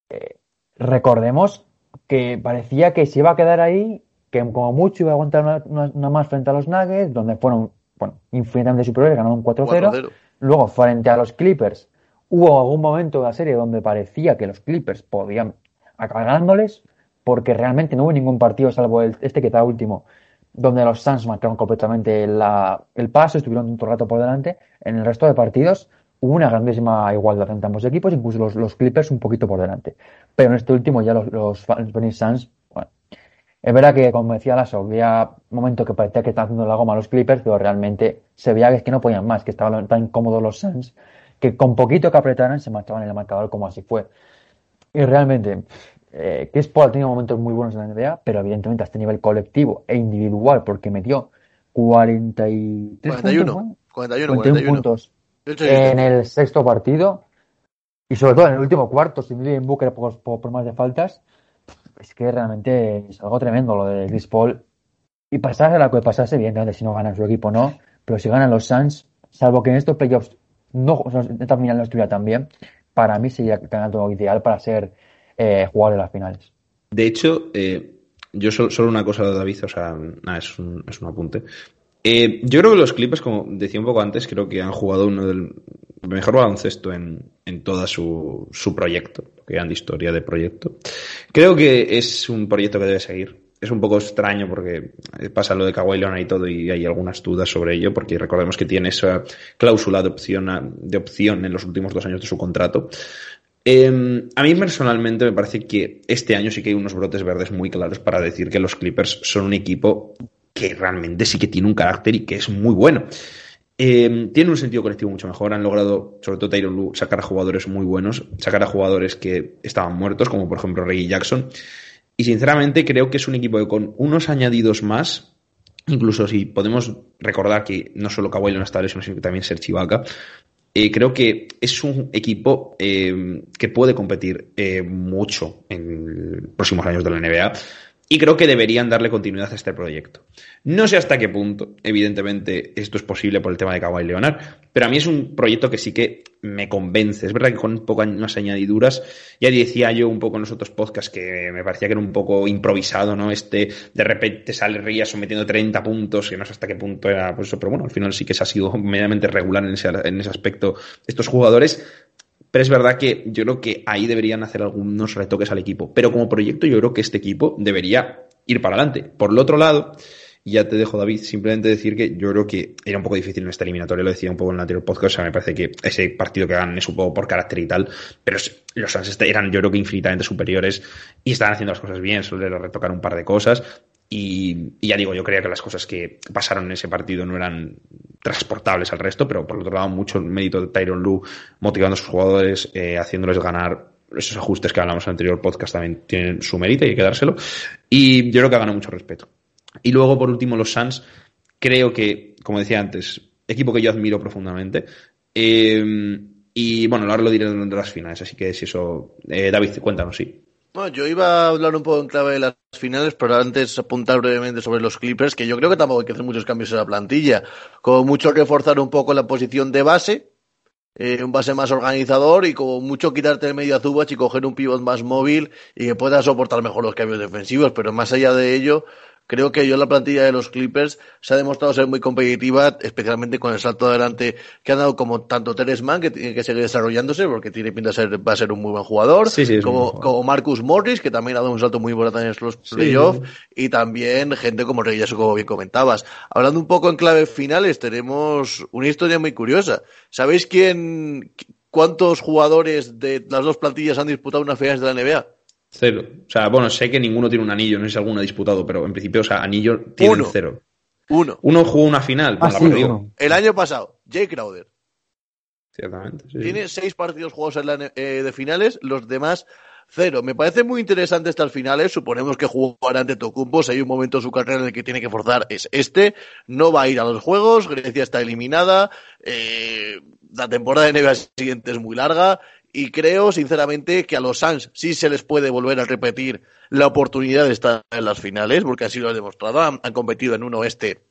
eh, recordemos que parecía que se iba a quedar ahí, que como mucho iba a aguantar una más frente a los Nuggets, donde fueron bueno, infinitamente superiores, ganaron 4-0. Luego, frente a los Clippers, hubo algún momento de la serie donde parecía que los Clippers podían acabar ganándoles, porque realmente no hubo ningún partido, salvo este que está último, donde los Suns marcaron completamente el paso, estuvieron un rato por delante. En el resto de partidos hubo una grandísima igualdad entre ambos equipos, incluso los, Clippers un poquito por delante. Pero en este último ya los, los, los Suns es verdad que, como decía Lasso, había momentos que parecía que estaban haciendo la goma a los Clippers, pero realmente se veía que es que no podían más, que estaban tan incómodos los Suns, que con poquito que apretaran se marchaban en el marcador como así fue. Y realmente, eh, Chris Paul ha tenido momentos muy buenos en la NBA, pero evidentemente a este nivel colectivo e individual, porque metió 43 41, puntos, 41, 41, puntos en el sexto partido, y sobre todo en el último cuarto, sin Devin Booker por, por, por más de faltas, es que realmente es algo tremendo lo de Chris Paul. Y pasase la que pasase, evidentemente, si no ganan su equipo, no. Pero si ganan los Suns, salvo que en estos playoffs no, esta final estuviera tan bien, para mí sería el ideal para ser eh, jugador de las finales. De hecho, eh, yo solo, solo, una cosa, David, o sea, es, un, es un apunte. Eh, yo creo que los Clippers, como decía un poco antes, creo que han jugado uno del mejor baloncesto en, en todo su, su proyecto, que han de historia de proyecto. Creo que es un proyecto que debe seguir. Es un poco extraño porque pasa lo de Kawhi Leonard y todo y hay algunas dudas sobre ello porque recordemos que tiene esa cláusula de opción, de opción en los últimos dos años de su contrato. Eh, a mí personalmente me parece que este año sí que hay unos brotes verdes muy claros para decir que los Clippers son un equipo que realmente sí que tiene un carácter y que es muy bueno. Eh, tiene un sentido colectivo mucho mejor. Han logrado, sobre todo Tyron Lu, sacar a jugadores muy buenos, sacar a jugadores que estaban muertos, como por ejemplo Reggie Jackson. Y sinceramente creo que es un equipo que con unos añadidos más, incluso si podemos recordar que no solo Kawhi Leonard está lesionado, sino que también Serge Ibaka, eh, creo que es un equipo eh, que puede competir eh, mucho en los próximos años de la NBA y creo que deberían darle continuidad a este proyecto. No sé hasta qué punto, evidentemente, esto es posible por el tema de Kawhi Leonard, pero a mí es un proyecto que sí que me convence. Es verdad que con un más añadiduras, ya decía yo un poco en los otros podcasts que me parecía que era un poco improvisado, ¿no? Este, de repente sale Rías metiendo 30 puntos, que no sé hasta qué punto era pues pero bueno, al final sí que se ha sido medianamente regular en ese, en ese aspecto estos jugadores. Pero es verdad que yo creo que ahí deberían hacer algunos retoques al equipo. Pero como proyecto, yo creo que este equipo debería ir para adelante. Por el otro lado, ya te dejo, David, simplemente decir que yo creo que era un poco difícil en esta eliminatoria, lo decía un poco en el anterior podcast, o sea, me parece que ese partido que ganan es un poco por carácter y tal, pero los Suns eran yo creo que infinitamente superiores y estaban haciendo las cosas bien, solo era retocar un par de cosas, y, ya digo, yo creía que las cosas que pasaron en ese partido no eran transportables al resto, pero por otro lado, mucho mérito de Tyron Lu motivando a sus jugadores, eh, haciéndoles ganar esos ajustes que hablamos en el anterior podcast también tienen su mérito y hay que dárselo. Y yo creo que ha ganado mucho respeto. Y luego, por último, los Suns, creo que, como decía antes, equipo que yo admiro profundamente. Eh, y bueno, ahora lo diré durante las finales, así que si eso. Eh, David, cuéntanos, sí. Bueno, yo iba a hablar un poco en clave de las finales, pero antes apuntar brevemente sobre los Clippers, que yo creo que tampoco hay que hacer muchos cambios en la plantilla. Como mucho reforzar un poco la posición de base, eh, un base más organizador y como mucho quitarte el medio a Zubach y coger un pivot más móvil y que pueda soportar mejor los cambios defensivos, pero más allá de ello, Creo que yo la plantilla de los Clippers se ha demostrado ser muy competitiva, especialmente con el salto adelante que han dado como tanto Teres Mann, que tiene que seguir desarrollándose porque tiene pinta de ser, va a ser un muy buen jugador, como, como Marcus Morris, que también ha dado un salto muy importante en los playoffs, y también gente como Reyes, como bien comentabas. Hablando un poco en clave finales, tenemos una historia muy curiosa. ¿Sabéis quién, cuántos jugadores de las dos plantillas han disputado unas finales de la NBA? Cero. O sea, bueno, sé que ninguno tiene un anillo, no sé si alguno ha disputado, pero en principio, o sea, anillo tiene cero. Uno. Uno jugó una final, ah, sí, uno. El año pasado, Jay Crowder. Ciertamente. Sí. Tiene seis partidos jugados en la, eh, de finales, los demás cero. Me parece muy interesante estas finales. Suponemos que jugará ante Tocumpo. Si hay un momento en su carrera en el que tiene que forzar, es este. No va a ir a los juegos. Grecia está eliminada. Eh, la temporada de NBA siguiente es muy larga y creo, sinceramente, que a los Suns sí se les puede volver a repetir la oportunidad de estar en las finales, porque así lo han demostrado. Han, competido en un oeste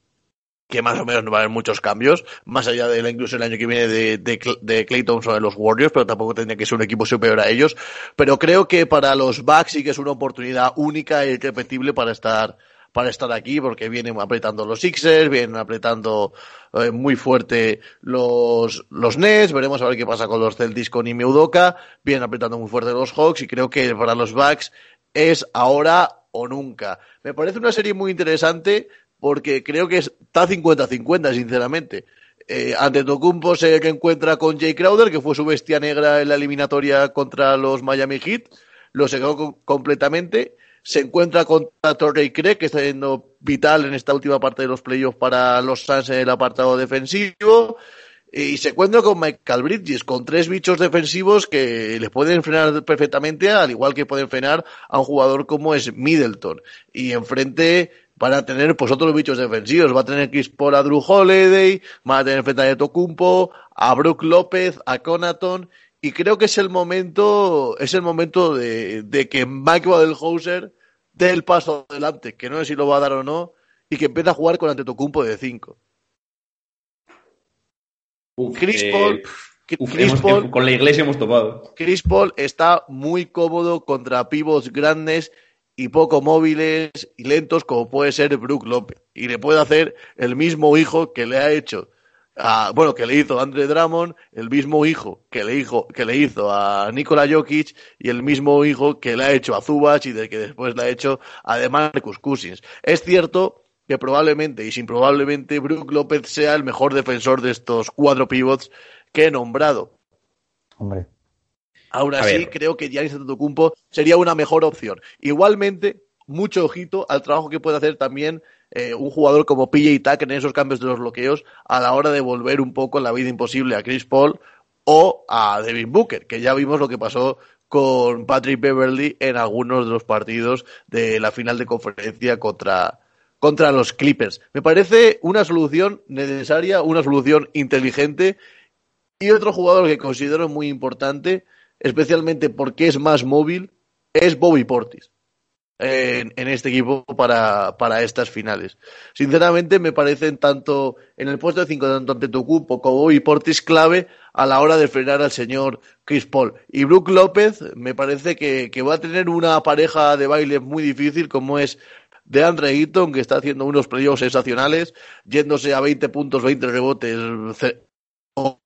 que más o menos no va a haber muchos cambios, más allá de la inclusión el año que viene de, de, de los Warriors, pero tampoco tendría que ser un equipo superior a ellos. Pero creo que para los Bucks sí que es una oportunidad única e irrepetible para estar para estar aquí porque vienen apretando los Sixers, vienen apretando eh, muy fuerte los, los Nets, veremos a ver qué pasa con los Celtics con Ime Udoka, vienen apretando muy fuerte los Hawks y creo que para los Bucks es ahora o nunca. Me parece una serie muy interesante porque creo que está 50-50, sinceramente. Eh, ante Tocumpo se encuentra con Jay Crowder, que fue su bestia negra en la eliminatoria contra los Miami Heat, lo secó completamente se encuentra contra Torrey Craig, que está siendo vital en esta última parte de los playoffs para los Suns en el apartado defensivo. Y se encuentra con Michael Bridges, con tres bichos defensivos que le pueden frenar perfectamente, al igual que pueden frenar a un jugador como es Middleton. Y enfrente van a tener pues otros bichos defensivos. Va a tener Chris Paul a Drew Holiday, van a tener frente a Tocumpo, a Brook López, a Conaton y creo que es el momento, es el momento de, de que Mike Wadelhauser dé el paso adelante, que no sé si lo va a dar o no, y que empiece a jugar con Antetokounmpo de 5. Chris eh, Paul, uf, Chris hemos- Paul- con la iglesia hemos topado. Chris Paul está muy cómodo contra pivots grandes y poco móviles y lentos como puede ser Brook López. Y le puede hacer el mismo hijo que le ha hecho a, bueno, que le hizo a Andre Drummond, el mismo hijo que le, hizo, que le hizo a Nikola Jokic y el mismo hijo que le ha hecho a Zubac y del que después le ha hecho a DeMarcus Cousins. Es cierto que probablemente y sin probablemente Brook López sea el mejor defensor de estos cuatro pivots que he nombrado. Hombre. Aún A así, ver. creo que Giannis Antetokounmpo sería una mejor opción. Igualmente, mucho ojito al trabajo que puede hacer también eh, un jugador como PJ Tucker en esos cambios de los bloqueos a la hora de volver un poco la vida imposible a Chris Paul o a Devin Booker, que ya vimos lo que pasó con Patrick Beverly en algunos de los partidos de la final de conferencia contra, contra los Clippers. Me parece una solución necesaria, una solución inteligente y otro jugador que considero muy importante, especialmente porque es más móvil, es Bobby Portis en, este equipo para, para, estas finales. Sinceramente, me parecen tanto en el puesto de 5, tanto ante como Bobby Portis clave a la hora de frenar al señor Chris Paul. Y Brook López me parece que, que va a tener una pareja de baile muy difícil como es de Andre Eaton, que está haciendo unos playoffs sensacionales, yéndose a 20 puntos, 20 rebotes, o,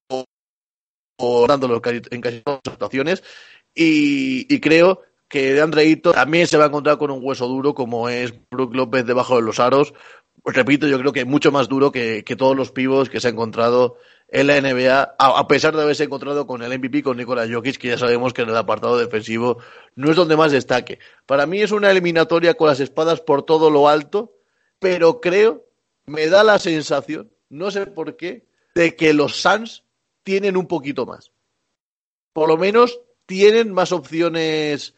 o, dándolo en casi todas las situaciones. Y, y creo que de Andreito también se va a encontrar con un hueso duro como es Brook López debajo de los aros. Pues repito, yo creo que mucho más duro que, todos los pivos que se ha encontrado en la NBA, a, pesar de haberse encontrado con el MVP, con Nikola Jokic, que ya sabemos que en el apartado defensivo no es donde más destaque. Para mí es una eliminatoria con las espadas por todo lo alto, pero creo, me da la sensación, no sé por qué, de que los Suns tienen un poquito más. Por lo menos tienen más opciones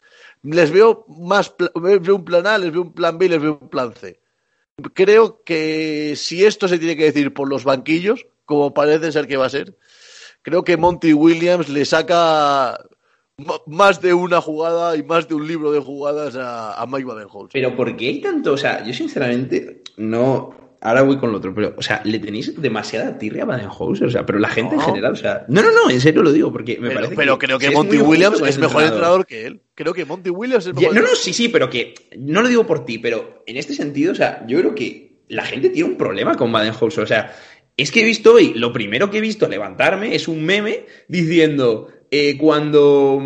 les veo más, veo un plan A, les veo un plan B y les veo un plan C. Creo que si esto se tiene que decir por los banquillos, como parece ser que va a ser, creo que Monty Williams le saca más de una jugada y más de un libro de jugadas a, a Mike Badenholzer. Pero ¿por qué hay tanto? O sea, yo sinceramente no ahora voy con lo otro, pero, o sea, le tenéis demasiada tirria a Badenhauser, o sea, pero la gente en general, o sea, no, no, no, en serio lo digo, porque me pero, parece pero creo que Monty Williams es mejor entrenador. que él. Creo que Monty Williams es mejor. no, no, sí, sí, pero que, no lo digo por ti, pero en este sentido, o sea, yo creo que la gente tiene un problema con Badenhauser, o sea, es que he visto hoy, lo primero que he visto levantarme es un meme diciendo, eh, cuando,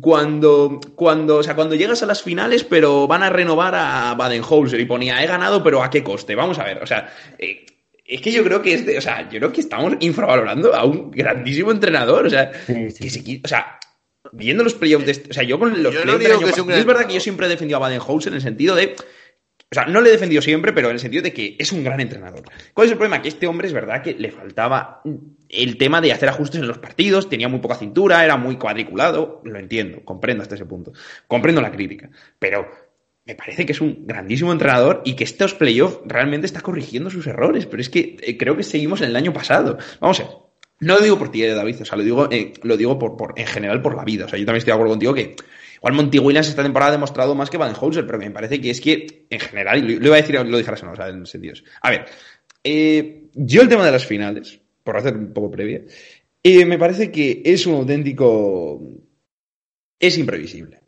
cuando, cuando, o sea, cuando llegas a las finales, pero van a renovar a Baden-Holzer y ponía, he ganado, pero ¿a qué coste? Vamos a ver, o sea, eh, es que yo creo que este, o sea, yo creo que estamos infravalorando a un grandísimo entrenador, o sea, que se, o sea, viendo los playoffs, este, o sea, yo con los playoffs, es verdad que yo siempre he defendido a Baden-Holzer en el sentido de o sea, no le he defendido siempre, pero en el sentido de que es un gran entrenador. ¿Cuál es el problema? Que este hombre es verdad que le faltaba el tema de hacer ajustes en los partidos, tenía muy poca cintura, era muy cuadriculado, lo entiendo, comprendo hasta ese punto, comprendo la crítica, pero me parece que es un grandísimo entrenador y que estos playoffs realmente está corrigiendo sus errores, pero es que eh, creo que seguimos en el año pasado. Vamos a ver, no lo digo por ti, eh, David, o sea, lo digo, eh, lo digo por, por, en general por la vida. O sea, yo también estoy de acuerdo contigo que Igual Monty Williams esta temporada ha demostrado más que Badenholzer, pero me parece que es que, en general, y lo iba a decir, lo dije a o sea, en sentidos. A ver, eh, yo el tema de las finales, por hacer un poco previa, eh, me parece que es un auténtico... Es imprevisible.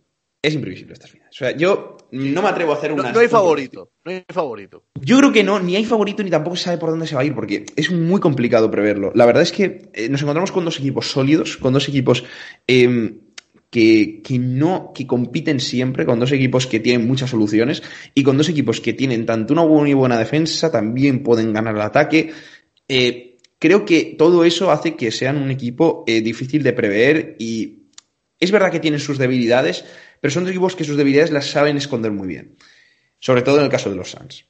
Es imprevisible estas finales. O sea, yo no me atrevo a hacer una... No, hay favorito, no hay favorito. Yo creo que no, ni hay favorito ni tampoco se sabe por dónde se va a ir, porque es muy complicado preverlo. La verdad es que eh, nos encontramos con dos equipos sólidos, con dos equipos que, que, no, que compiten siempre con dos equipos que tienen muchas soluciones y con dos equipos que tienen tanto una buena buena defensa, también pueden ganar el ataque. Eh, creo que todo eso hace que sean un equipo eh, difícil de prever y es verdad que tienen sus debilidades, pero son dos equipos que sus debilidades las saben esconder muy bien. Sobre todo en el caso de los Suns.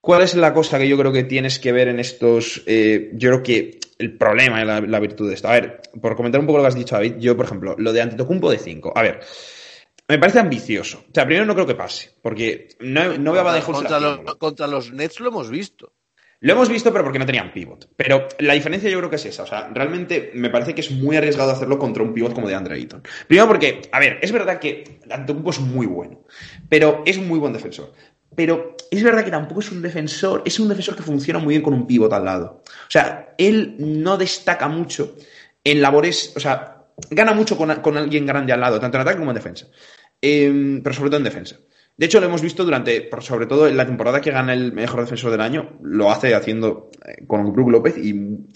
¿Cuál es la cosa que yo creo que tienes que ver en estos? Eh, yo creo que el problema y la, virtud de esto. A ver, por comentar un poco lo que has dicho, David, yo, por ejemplo, lo de Antetokounmpo de 5. A ver, me parece ambicioso. O sea, primero no creo que pase, porque no, no veo a contra, los, contra los Nets lo hemos visto. Lo hemos visto, pero porque no tenían pivot. Pero la diferencia yo creo que es esa. O sea, realmente me parece que es muy arriesgado hacerlo contra un pivot como de Andre Ayton. Primero porque, a ver, es verdad que Antetokounmpo es muy bueno, pero es un muy buen defensor. Pero es verdad que tampoco es un defensor, es un defensor que funciona muy bien con un pívot al lado. O sea, él no destaca mucho en labores, o sea, gana mucho con, alguien grande al lado, tanto en ataque como en defensa. Em, pero sobre todo en defensa. De hecho, lo hemos visto durante, sobre todo en la temporada que gana el mejor defensor del año, lo hace haciendo eh, con Brook López y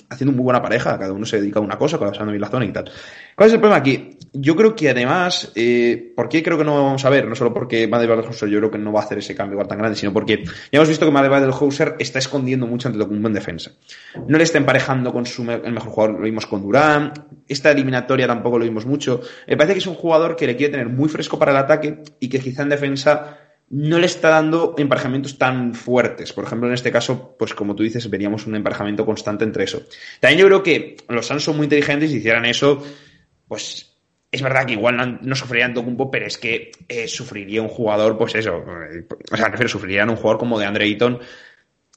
haciendo muy buena pareja. Cada uno se dedica a una cosa, bien la zona y tal. ¿Cuál es el problema aquí? Yo creo que además, eh, ¿por qué creo que no vamos a ver? No solo porque Madre Hauser yo creo que no va a hacer ese cambio tan grande, sino porque ya hemos visto que Madre Hauser está escondiendo mucho ante Tocumbo en defensa. No le está emparejando con su, el mejor jugador, lo vimos con Durán. Esta eliminatoria tampoco lo vimos mucho. Me parece que es un jugador que le quiere tener muy fresco para el ataque y que quizá en defensa no le está dando emparejamientos tan fuertes. Por ejemplo, en este caso, pues como tú dices, veríamos un emparejamiento constante entre eso. También yo creo que los Suns son muy inteligentes y si hicieran eso, pues es verdad que igual no, sufrirían Tocumpo, pero es que eh, sufriría un jugador, pues eso, eh, o sea, prefiero sufrirían un jugador como de Andre Eaton,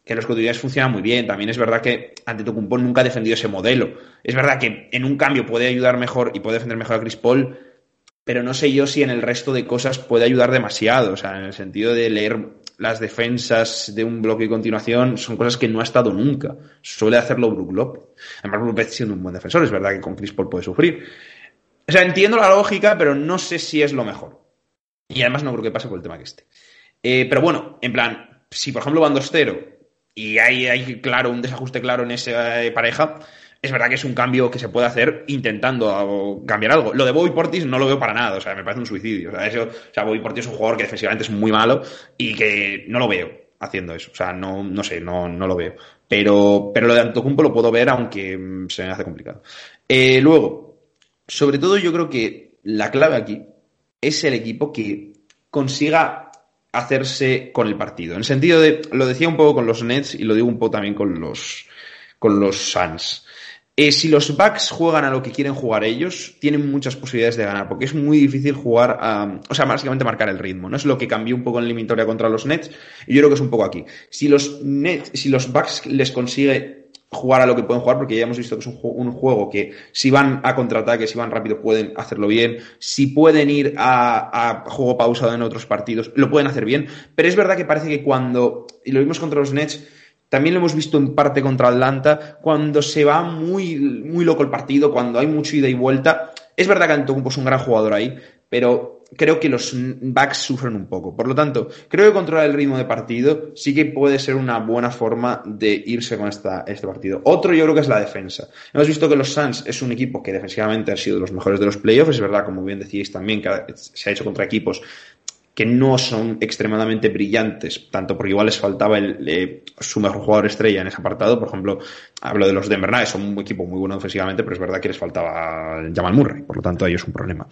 que los continuidades funcionan muy bien. También es verdad que ante Tocumpo nunca ha defendido ese modelo. Es verdad que en un cambio puede ayudar mejor y puede defender mejor a Chris Paul, pero no sé yo si en el resto de cosas puede ayudar demasiado. O sea, en el sentido de leer las defensas de un bloque y continuación son cosas que no ha estado nunca. Suele hacerlo Brook. Además, Brook Lopez siendo un buen defensor, es verdad que con Chris Paul puede sufrir. O sea, entiendo la lógica, pero no sé si es lo mejor. Y además no creo que pase por el tema que esté. Eh, pero bueno, en plan, si por ejemplo van 2-0 y hay, hay, claro, un desajuste claro en esa eh, pareja, es verdad que es un cambio que se puede hacer intentando cambiar algo. Lo de Bobby Portis no lo veo para nada, o sea, me parece un suicidio. O sea, eso, o Bobby Portis es un jugador que defensivamente es muy malo y que no lo veo haciendo eso. O sea, no, no sé, no, no lo veo. Pero, pero lo de Antocumpo lo puedo ver, aunque mm, se me hace complicado. Eh, luego, sobre todo yo creo que la clave aquí es el equipo que consiga hacerse con el partido. En el sentido de, lo decía un poco con los Nets y lo digo un poco también con los, con los Suns. Eh, si los Bucks juegan a lo que quieren jugar ellos, tienen muchas posibilidades de ganar, porque es muy difícil jugar a, o sea, básicamente marcar el ritmo, ¿no? Es lo que cambió un poco en la eliminatoria contra los Nets, y yo creo que es un poco aquí. Si los Nets, si los Bucks les consigue jugar a lo que pueden jugar, porque ya hemos visto que es un, un juego que si van a contraataque, si van rápido, pueden hacerlo bien. Si pueden ir a, a, juego pausado en otros partidos, lo pueden hacer bien. Pero es verdad que parece que cuando, y lo vimos contra los Nets, también lo hemos visto en parte contra Atlanta, cuando se va muy, muy loco el partido, cuando hay mucho ida y vuelta. Es verdad que Antetokounmpo es un gran jugador ahí, pero creo que los backs sufren un poco. Por lo tanto, creo que controlar el ritmo de partido sí que puede ser una buena forma de irse con esta, este partido. Otro yo creo que es la defensa. Hemos visto que los Suns es un equipo que defensivamente ha sido de los mejores de los playoffs. Es verdad, como bien decíais también, que se ha hecho contra equipos que no son extremadamente brillantes, tanto porque igual les faltaba el, eh, su mejor jugador estrella en ese apartado. Por ejemplo, hablo de los Denver Nuggets, son un equipo muy bueno defensivamente, pero es verdad que les faltaba Jamal Murray, por lo tanto, ahí es un problema.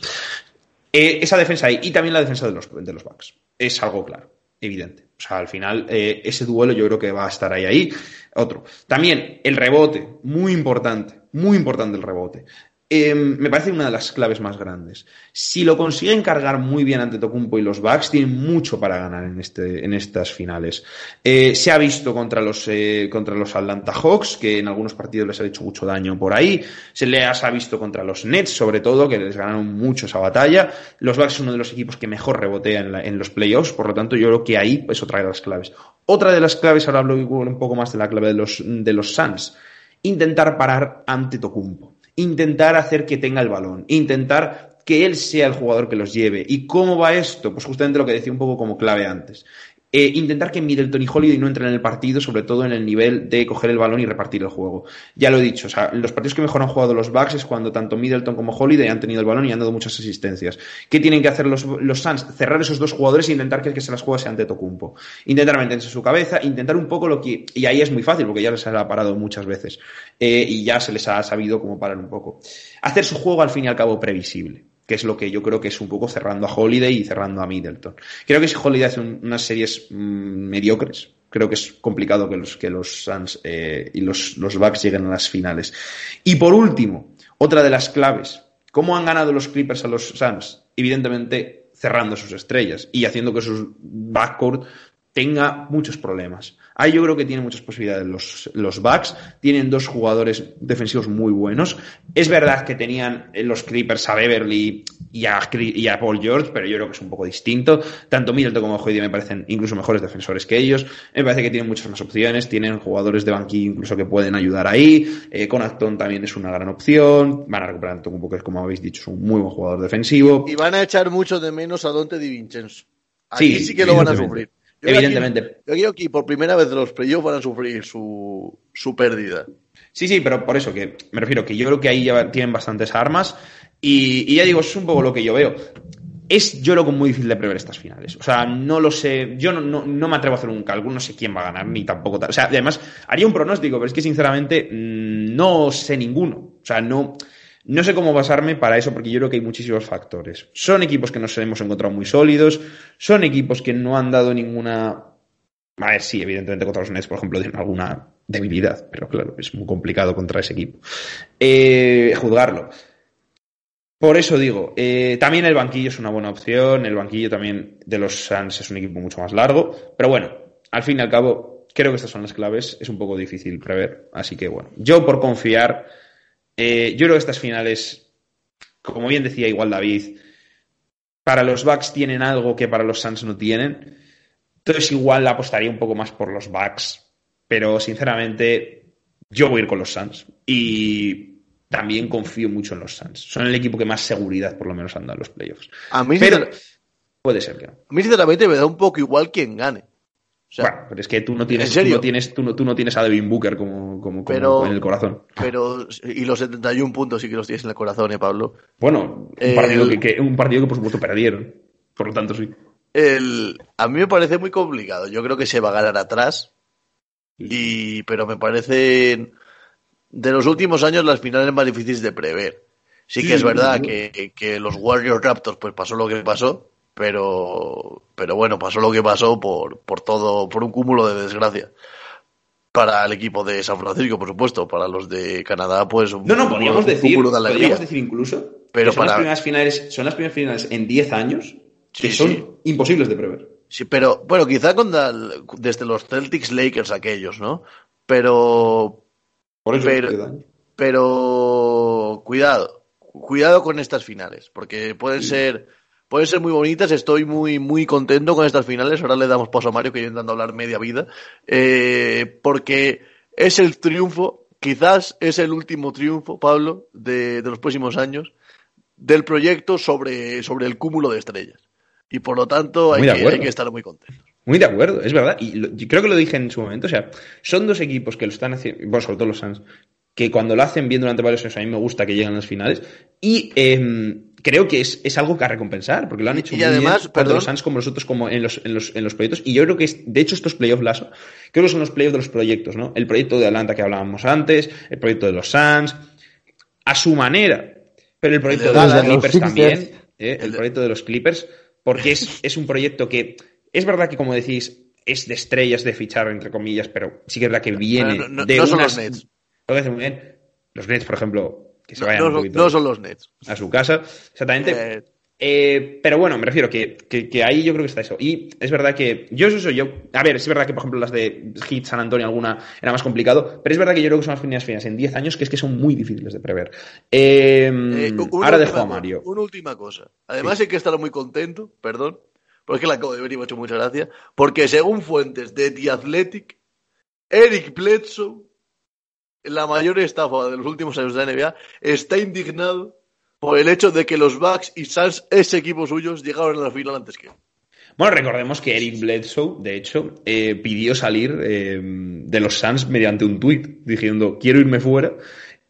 Eh, esa defensa ahí y también la defensa de los, de los Bucks. Es algo claro, evidente. O sea, al final, eh, ese duelo yo creo que va a estar ahí, ahí. Otro. También el rebote, muy importante, muy importante el rebote. Em, me parece una de las claves más grandes. Si lo consiguen cargar muy bien ante Tocumpo y los Bucks, tienen mucho para ganar en, este, en estas finales. Eh, se ha visto contra los, eh, contra los Atlanta Hawks, que en algunos partidos les ha hecho mucho daño por ahí. Se les ha visto contra los Nets, sobre todo, que les ganaron mucho esa batalla. Los Bucks son uno de los equipos que mejor rebotea en, en los playoffs, por lo tanto, yo creo que ahí es otra de las claves. Otra de las claves, ahora hablo un poco más de la clave de los, de los Suns, intentar parar ante Tocumpo intentar hacer que tenga el balón, intentar que él sea el jugador que los lleve. ¿Y cómo va esto? Pues justamente lo que decía un poco como clave antes. Eh, intentar que Middleton y Holiday no entren en el partido, sobre todo en el nivel de coger el balón y repartir el juego. Ya lo he dicho, o sea, los partidos que mejor han jugado los Bucks es cuando tanto Middleton como Holiday han tenido el balón y han dado muchas asistencias. ¿Qué tienen que hacer los, los Suns? Cerrar esos dos jugadores e intentar que que se las juegue sea ante Tocumpo. Intentar meterse su cabeza, intentar un poco lo que... Y ahí es muy fácil, porque ya les ha parado muchas veces. Eh, y ya se les ha sabido cómo parar un poco. Hacer su juego al fin y al cabo previsible que es lo que yo creo que es un poco cerrando a Holiday y cerrando a Middleton. Creo que si Holiday hace unas series mm, mediocres, creo que es complicado que los, que los Suns eh, y los, los Bucks lleguen a las finales. Y por último, otra de las claves, ¿cómo han ganado los Clippers a los Suns? Evidentemente cerrando sus estrellas y haciendo que sus backcourt tenga muchos problemas. Ahí yo creo que tienen muchas posibilidades los, los Bucks. Tienen dos jugadores defensivos muy buenos. Es verdad que tenían los Creepers a Beverly y a, y a Paul George, pero yo creo que es un poco distinto. Tanto Middleton como Hoyde me parecen incluso mejores defensores que ellos. Me parece que tienen muchas más opciones. Tienen jugadores de banquillo incluso que pueden ayudar ahí. Eh, Conacton también es una gran opción. Van a recuperar un poco, que como habéis dicho, es un muy buen jugador defensivo. Y van a echar mucho de menos a Dante Di Vincenzo. Aquí sí, sí que lo van a sufrir. Evidentemente. yo creo que por primera vez los playoffs van a sufrir su, su pérdida. Sí, sí, pero por eso que me refiero que yo creo que ahí ya tienen bastantes armas y, ya digo, es un poco lo que yo veo. Es yo lo que muy difícil de prever estas finales. O sea, no lo sé. Yo no, no, no, me atrevo a hacer un cálculo, no sé quién va a ganar, ni tampoco tal. O sea, además, haría un pronóstico, pero es que sinceramente mm, no sé ninguno. O sea, no No sé cómo basarme para eso porque yo creo que hay muchísimos factores. Son equipos que nos hemos encontrado muy sólidos, son equipos que no han dado ninguna... A ver, sí, evidentemente contra los Nets, por ejemplo, tienen alguna debilidad, pero claro, es muy complicado contra ese equipo. Eh, juzgarlo. Por eso digo, eh, también el banquillo es una buena opción, el banquillo también de los Suns es un equipo mucho más largo, pero bueno, al fin y al cabo, creo que estas son las claves, es un poco difícil prever, así que bueno, yo por confiar, eh, yo creo que estas finales, como bien decía igual David, para los Bucks tienen algo que para los Suns no tienen, entonces igual la apostaría un poco más por los Bucks, pero sinceramente yo voy a ir con los Suns y también confío mucho en los Suns. Son el equipo que más seguridad, por lo menos, anda en los playoffs. A mí, Pero puede ser que no. a mí sinceramente me da un poco igual quien gane. Sea, bueno, pero es que tú no tienes, ¿en serio? Tú no tienes, tú no, tú no tienes a Devin Booker como, como, como Pero- en el corazón. pero y los 71 puntos sí que los tienes en el corazón, eh, Pablo. Bueno, un, El- partido que, que- un partido que por supuesto perdieron. Por lo tanto, sí. El, a mí me parece muy complicado. Yo creo que se va a ganar atrás. Y, pero me parecen de los últimos años las finales más difíciles de prever. Sí, que es verdad que, que los Warriors Raptors pues pasó lo que pasó, pero, pero bueno, pasó lo que pasó por, por todo, por un cúmulo de desgracia. Para el equipo de San Francisco, por supuesto, para los de Canadá, pues un, No, no, podríamos un decir, cúmulo de alegría. podríamos decir incluso Pero que son, las primeras finales, son las primeras finales en 10 años que Sí, son sí. imposibles de prever. Sí, pero bueno, quizá con desde los Celtics Lakers aquellos, ¿no? Pero Por eso Pero- pero cuidado, cuidado con estas finales, porque pueden ser pueden ser muy bonitas, estoy muy muy contento con estas finales, ahora le damos paso a Mario que yo intentando hablar media vida, eh, porque es el triunfo, quizás es el último triunfo, Pablo, de, de los próximos años, del proyecto sobre, sobre el cúmulo de estrellas. Y por lo tanto hay que, acuerdo. hay que estar muy contentos. Muy de acuerdo, es verdad. Y lo- creo que lo dije en su momento. O sea, son dos equipos que lo están haciendo, bueno, sobre todo los Suns, que cuando lo hacen bien durante varios años, a mí me gusta que lleguen a las finales. Y em, creo que es, es algo que a recompensar, porque lo han hecho y muy además, bien, tanto los Suns como los otros como en los, en los, en los proyectos. Y yo creo que, es, de hecho, estos playoffs, Lasso, creo que son los playoffs de los proyectos, ¿no? El proyecto de Atlanta que hablábamos antes, el proyecto de los Suns, a su manera. Pero el proyecto de de, los Clippers los también. ¿eh? el El de- proyecto de los Clippers, porque es, es un proyecto que es verdad que, como decís, es de estrellas de fichar, entre comillas, pero sí que es verdad que viene no, no- de no son unas- los Nets. Lo que hace muy bien. Los Nets, por ejemplo, que se No, vayan no un son- poquito no son los Nets. a su casa. Exactamente. Eh, Eh, pero bueno, me refiero que, que, que ahí yo creo que está eso. Y es verdad que yo eso soy yo. A ver, es verdad que, por ejemplo, las de Heat, San Antonio, alguna era más complicado. Pero es verdad que yo creo que son las primeras finales en 10 años que es que son muy difíciles de prever. Eh, Eh, ahora dejo a Mario. Una última cosa. Además hay que estar muy contento, perdón, porque la acabo de ver y me ha hecho mucha gracia, porque según fuentes de The Athletic, Eric Bledsoe, la mayor estafa de los últimos años de la NBA, está indignado por el hecho de que los Bucks y Suns, ese equipo suyos, llegaron a la final antes que él. Bueno, recordemos que Eric Bledsoe, de hecho, eh, pidió salir eh, de los Suns mediante un tuit diciendo quiero irme fuera.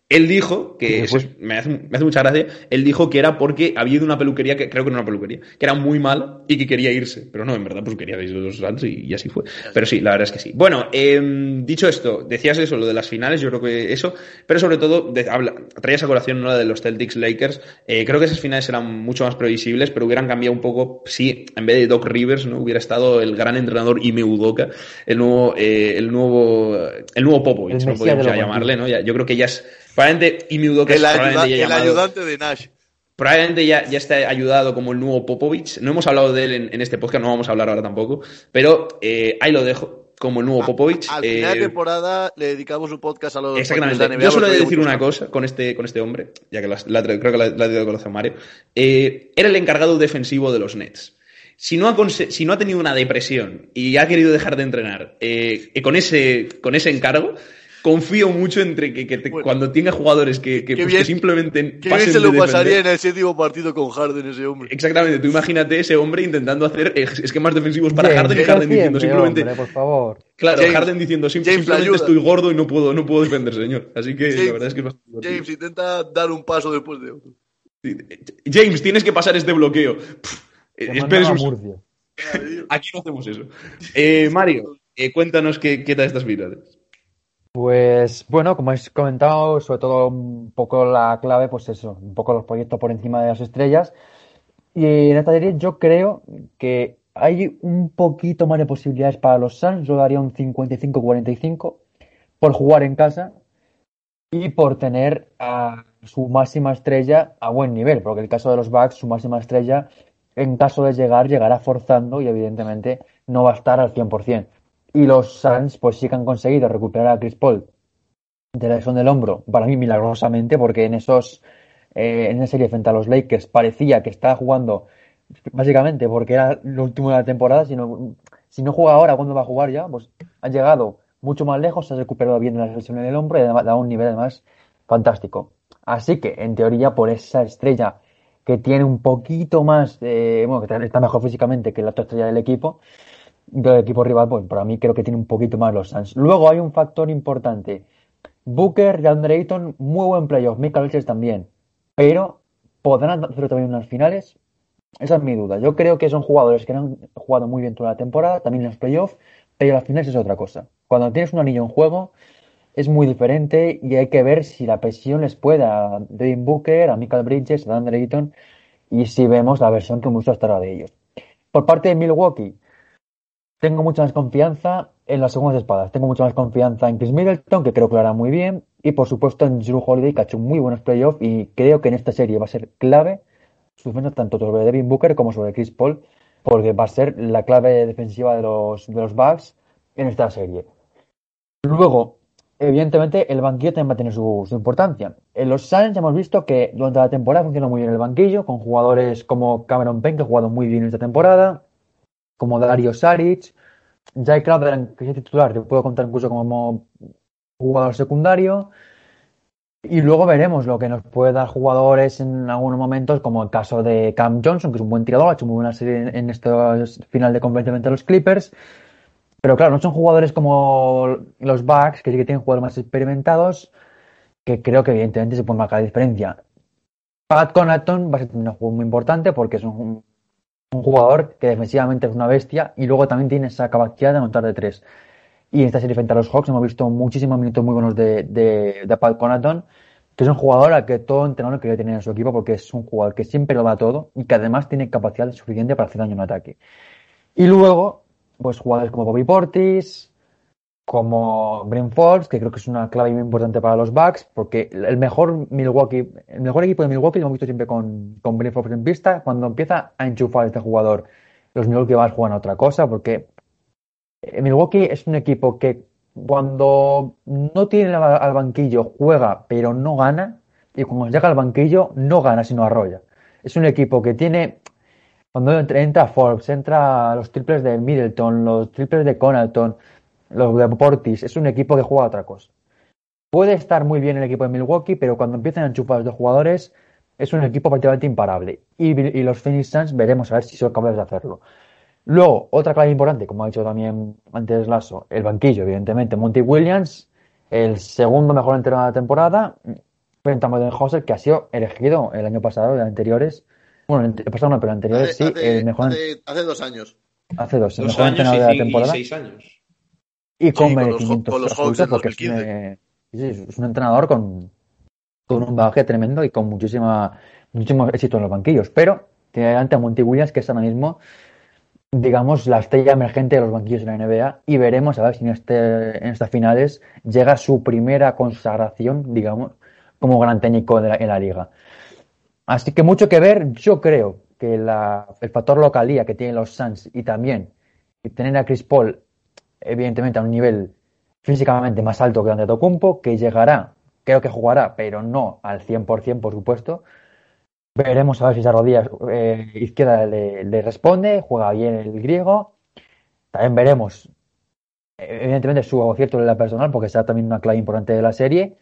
Él dijo que después- es- me, hace, me hace mucha gracia. Él dijo que era porque había ido a una peluquería que creo que no era una peluquería, que era muy mala y que quería irse. Pero no, en verdad, pues quería irse de los Suns y, y así fue. Pero sí, la verdad es que sí. Bueno, eh, dicho esto, decías eso, lo de las finales, yo creo que eso, pero sobre todo, de- habla, traías a colación ¿no? la de los Celtics Lakers. Eh, creo que esas finales eran mucho más previsibles, pero hubieran cambiado un poco si en vez de Doc Rivers no hubiera estado el gran entrenador Ime Udoka, el nuevo, eh, el nuevo, el nuevo Popovich, El no de ya llamarle, ¿no? Ya- yo creo que ya es, probablemente es El, ayuda- el llamado- ayudante de Nash. Probablemente ya, ya está ayudado como el nuevo Popovich. No hemos hablado de él en, en este podcast, no vamos a hablar ahora tampoco. Pero eh, ahí lo dejo, como el nuevo Popovich. Al final de Eh, temporada le dedicamos un podcast a los Exactamente. de la NBA Yo solo he de decir una cosa con este, con este hombre, ya que la, la- creo que la, la tenido conocer Mario. Eh, era el encargado defensivo de los Nets. Si no, ha si no ha tenido una depresión y ha querido dejar de entrenar eh, con, ese, con ese encargo, confío mucho entre que, que te- Bueno. cuando tenga jugadores que, que, pues, bien- que simplemente Que pasen bien se lo pasaría en el séptimo partido con Harden ese hombre. Exactamente, tú imagínate ese hombre intentando hacer esquemas defensivos para James, Harden y Harden diciendo siempre, simplemente, hombre, por favor. claro, James, Harden diciendo "Sim- simplemente ayuda". estoy gordo y no puedo, no puedo defender, señor. Así que James, la verdad es que es bastante divertido. James intenta dar un paso después de otro. James, tienes que pasar este bloqueo. A un-. Aquí no hacemos eso. Eh, Mario, eh, cuéntanos qué, qué tal estas finales. Pues bueno, como habéis comentado, sobre todo un poco la clave, pues eso, un poco los proyectos por encima de las estrellas. Y en esta serie yo creo que hay un poquito más de posibilidades para los Suns, yo daría un 55-45 por jugar en casa y por tener a su máxima estrella a buen nivel, porque en el caso de los Bucks, su máxima estrella, en caso de llegar, llegará forzando y evidentemente no va a estar al 100%. Y los Suns, pues sí que han conseguido recuperar a Chris Paul de la lesión del hombro, para mí milagrosamente, porque en esos eh, en esa serie frente a los Lakers parecía que estaba jugando básicamente porque era lo último de la temporada, sino si no juega ahora, ¿cuándo va a jugar ya? Pues ha llegado mucho más lejos, se ha recuperado bien de la lesión en el hombro y ha dado un nivel además fantástico. Así que, en teoría, por esa estrella que tiene un poquito más, eh, bueno, que está mejor físicamente que la otra estrella del equipo, del equipo rival, pues para mí creo que tiene un poquito más los Suns. Luego hay un factor importante. Booker y Andre Ayton, muy buen playoff. Michael Bridges también. Pero, ¿podrán hacerlo también en las finales? Esa es mi duda. Yo creo que son jugadores que han jugado muy bien toda la temporada, también en los playoffs, pero las finales es otra cosa. Cuando tienes un anillo en juego, es muy diferente y hay que ver si la presión les puede a Devin Booker, a Michael Bridges, a Dan Drayton y si vemos la versión que mucho estará de ellos. Por parte de Milwaukee, tengo mucha más confianza en las segundas espadas. Tengo mucha más confianza en Chris Middleton, que creo que lo hará muy bien. Y por supuesto en Drew Holiday, que ha hecho muy buenos playoffs. Y creo que en esta serie va a ser clave su defensa tanto sobre Devin Booker como sobre Chris Paul, porque va a ser la clave defensiva de los, de los Bucks en esta serie. Luego, evidentemente, el banquillo también va a tener su, importancia. En los Suns hemos visto que durante la temporada funciona muy bien el banquillo, con jugadores como Cameron Payne, que ha jugado muy bien esta temporada, como Dario Saric, Jay Crowder, que es titular, que puedo contar incluso como jugador secundario. Y luego veremos lo que nos puede dar jugadores en algunos momentos, como el caso de Cam Johnson, que es un buen tirador, ha hecho muy buena serie en este final de completamente los Clippers. Pero claro, no son jugadores como los Bucks, que sí que tienen jugadores más experimentados, que creo que evidentemente se puede marcar la diferencia. Pat Connaughton va a ser un juego muy importante porque es un un jugador que defensivamente es una bestia y luego también tiene esa capacidad de anotar de tres. Y en esta serie frente a los Hawks hemos visto muchísimos minutos muy buenos de, de, de Pat Conaton, que es un jugador al que todo entrenador quiere tener en su equipo porque es un jugador que siempre lo da todo y que además tiene capacidad suficiente para hacer daño en ataque. Y luego, pues jugadores como Bobby Portis, como Bryn Forbes, que creo que es una clave muy importante para los Bucks, porque el mejor Milwaukee, el mejor equipo de Milwaukee lo hemos visto siempre con, con Forbes en pista, cuando empieza a enchufar este jugador, los Milwaukee Bucks juegan a otra cosa, porque eh, Milwaukee es un equipo que cuando no tiene al banquillo juega, pero no gana, y cuando llega al banquillo no gana, sino arrolla. Es un equipo que tiene, cuando entra Forbes, entra los triples de Middleton, los triples de Connaughton, los de Portis, es un equipo que juega a otra cosa. Puede estar muy bien el equipo de Milwaukee, pero cuando empiezan a enchufar a los dos jugadores, es un equipo prácticamente imparable. Y, los Phoenix Suns veremos a ver si son capaces de hacerlo. Luego, otra clave importante, como ha dicho también antes Lasso, el banquillo, evidentemente. Monty Williams, el segundo mejor entrenador de la temporada, frente a Modern Hauser, que ha sido elegido el año pasado, de anteriores. Bueno, el pasado no, pero anteriores sí, el mejor. Hace, dos años. Hace dos, el mejor entrenador de la temporada. seis años y con merecimientos porque es un, entrenador con, con, un bagaje tremendo y con muchísima, muchísimo éxito en los banquillos. Pero tiene delante a Monty Williams, que es ahora mismo, digamos, la estrella emergente de los banquillos de la NBA. Y veremos a ver si en, este, en estas finales llega su primera consagración, digamos, como gran técnico de en la liga. Así que mucho que ver. Yo creo que la, el factor localía que tienen los Suns y también tener a Chris Paul evidentemente a un nivel físicamente más alto que Antetokounmpo, que llegará, creo que jugará, pero no al 100%, por supuesto. Veremos a ver si esa rodilla eh, izquierda le, responde, juega bien el griego. También veremos, evidentemente, su acierto en la personal, porque será también una clave importante de la serie.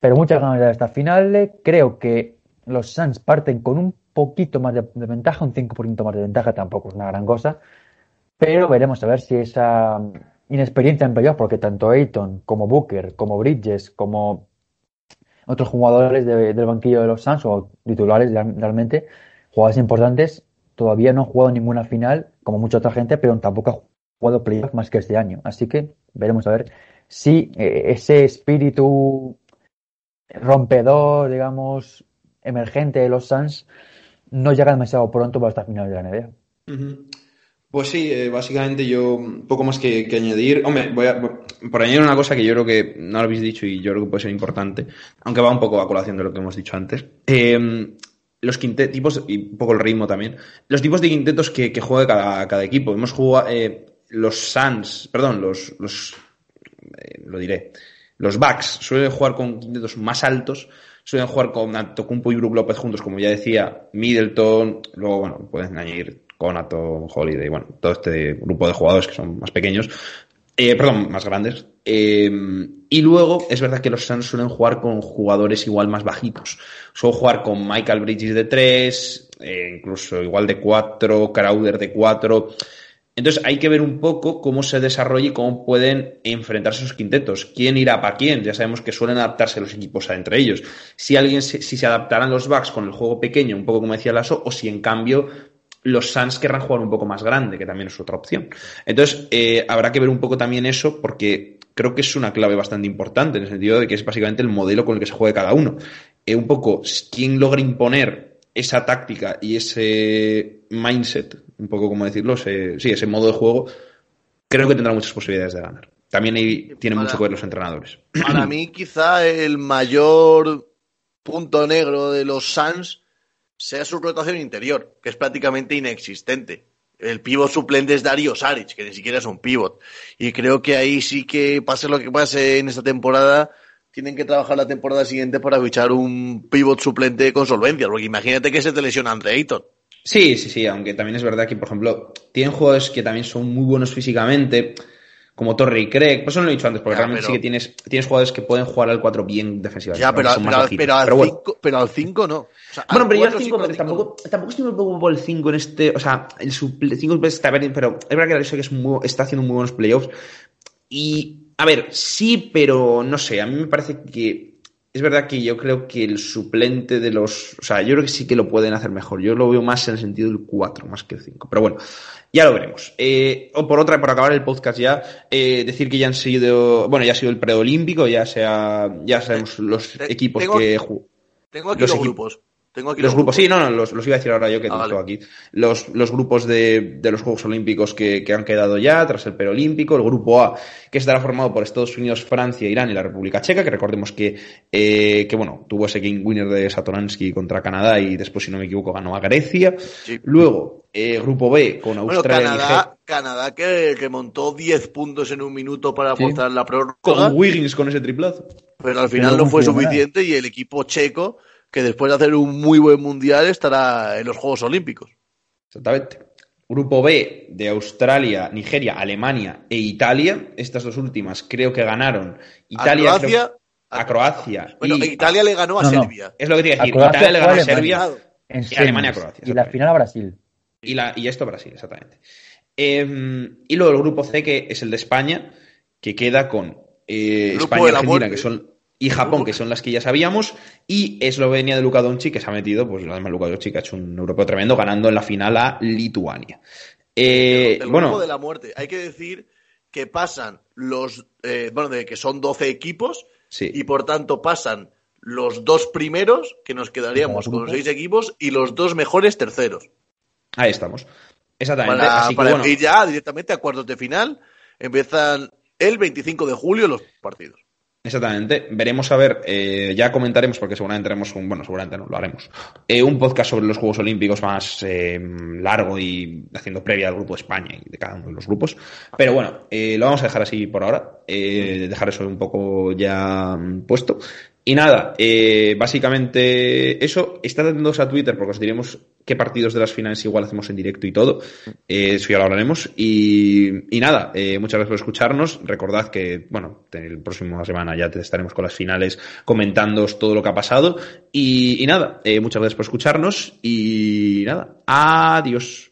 Pero muchas ganas de esta final. Creo que los Suns parten con un poquito más de, de ventaja, un 5% más de ventaja, tampoco es una gran cosa. Pero veremos a ver si esa inexperiencia en playoff, porque tanto Ayton como Booker, como Bridges, como otros jugadores del banquillo de los Suns o titulares realmente, jugadores importantes, todavía no han jugado ninguna final, como mucha otra gente, pero tampoco ha jugado playoff más que este año. Así que veremos a ver si ese espíritu rompedor, digamos, emergente de los Suns no llega demasiado pronto para esta final de la NBA. Pues sí, eh, básicamente yo poco más que, añadir. Hombre, voy a, por añadir una cosa que yo creo que no lo habéis dicho y yo creo que puede ser importante, aunque va un poco a colación de lo que hemos dicho antes. Eh, los quintetos, y un poco el ritmo también, los tipos de quintetos que, juega cada, equipo. Hemos jugado eh, los Suns, perdón, los, los lo diré, los Bucks suelen jugar con quintetos más altos, suelen jugar con Antocumpo y Brook López juntos, como ya decía, Middleton, luego, bueno, pueden añadir Conato, Holiday, bueno, todo este grupo de jugadores que son más pequeños, eh, perdón, más grandes. Eh, y luego es verdad que los Suns suelen jugar con jugadores igual más bajitos. Suelen jugar con Michael Bridges de 3, eh, incluso igual de 4, Crowder de 4. Entonces hay que ver un poco cómo se desarrolla y cómo pueden enfrentarse esos quintetos. ¿Quién irá para quién? Ya sabemos que suelen adaptarse los equipos entre ellos. Si alguien, si se adaptarán los Bucks con el juego pequeño, un poco como decía Lasso, o si en cambio los Suns querrán jugar un poco más grande, que también es otra opción. Entonces, eh, habrá que ver un poco también eso, porque creo que es una clave bastante importante, en el sentido de que es básicamente el modelo con el que se juegue cada uno. Eh, un poco, quién logra imponer esa táctica y ese mindset, un poco como decirlo, ese, sí, ese modo de juego, creo que tendrá muchas posibilidades de ganar. También ahí tiene mucho que ver los entrenadores. Para mí, quizá el mayor punto negro de los Suns sea su rotación interior, que es prácticamente inexistente. El pivot suplente es Dario Saric, que ni siquiera es un pivot. Y creo que ahí sí que pase lo que pase en esta temporada, tienen que trabajar la temporada siguiente para fichar un pivot suplente con solvencia, porque imagínate que se te lesiona Andre Ayton. Sí, sí, sí, aunque también es verdad que, por ejemplo, tienen jugadores que también son muy buenos físicamente, como Torre y Craig. Por eso no lo he dicho antes, porque realmente sí que tienes, tienes jugadores que pueden jugar al 4 bien defensivamente. Ya, pero, pero, al 5 no. bueno, pero yo al 5, tampoco, tampoco estoy muy preocupado por el 5 en este. O sea, el 5 está bien, pero es verdad que es muy, está haciendo muy buenos playoffs. Y, a ver, sí, pero no sé, a mí me parece que es verdad que yo creo que el suplente de los. O sea, yo creo que sí que lo pueden hacer mejor. Yo lo veo más en el sentido del 4, más que el 5. Pero bueno, ya lo veremos. Eh, o por otra, por acabar el podcast ya, eh, decir que ya han sido. Bueno, ya ha sido el preolímpico, ya sea. Ya sabemos los equipos que. Tengo aquí los, grupos. Tengo aquí los, grupos. Sí, no, no, los, los, iba a decir ahora yo que ah, tengo aquí. Los, los grupos de, de, los Juegos Olímpicos que, que, han quedado ya tras el perolímpico. El grupo A, que estará formado por Estados Unidos, Francia, Irán y la República Checa, que recordemos que, eh, que bueno, tuvo ese game winner de Satoransky contra Canadá y después, si no me equivoco, ganó a Grecia. Luego, eh, grupo B con Australia bueno, Canadá, Canadá que, que, montó 10 puntos en un minuto para forzar la prórroga. Con Wiggins con ese triplazo. Pero al final no fue suficiente y el equipo checo que después de hacer un muy buen mundial estará en los Juegos Olímpicos. Exactamente. Grupo B de Australia, Nigeria, Alemania e Italia. Estas dos últimas creo que ganaron. Italia a Croacia. a Croacia. Bueno, Italia le ganó a Serbia. Es lo que te iba a decir. Italia le ganó a Serbia y Alemania a Croacia. Y la final a Brasil. Y, la, y esto a Brasil, exactamente. Em, y luego el grupo C, que es el de España, que queda con eh, España y Argentina, que son y Japón, que son las que ya sabíamos, y Eslovenia de Luka Doncic, que se ha metido, pues además Luka Doncic ha hecho un europeo tremendo, ganando en la final a Lituania. Eh, el bueno, de la muerte. Hay que decir que pasan los, eh, bueno, de que son 12 equipos, y por tanto pasan los dos primeros, que nos quedaríamos con los seis equipos, y los dos mejores terceros. Ahí estamos. Exactamente. Para, Así ir ya directamente a cuartos de final, empiezan el 25 de julio los partidos. Exactamente. Veremos a ver, eh, ya comentaremos, porque seguramente haremos un, bueno, seguramente no, lo haremos, eh, un podcast sobre los Juegos Olímpicos más eh, largo y haciendo previa al grupo de España y de cada uno de los grupos. Pero bueno, lo vamos a dejar así por ahora, dejar eso un poco ya mm, puesto. Y nada, eh, básicamente eso. Estad atentos a Twitter porque os diremos qué partidos de las finales igual hacemos en directo y todo. Eh, eso ya lo hablaremos. Y, y nada, eh, muchas gracias por escucharnos. Recordad que, bueno, el próximo semana ya estaremos con las finales comentándoos todo lo que ha pasado. Y, y nada, muchas gracias por escucharnos. Y nada, adiós.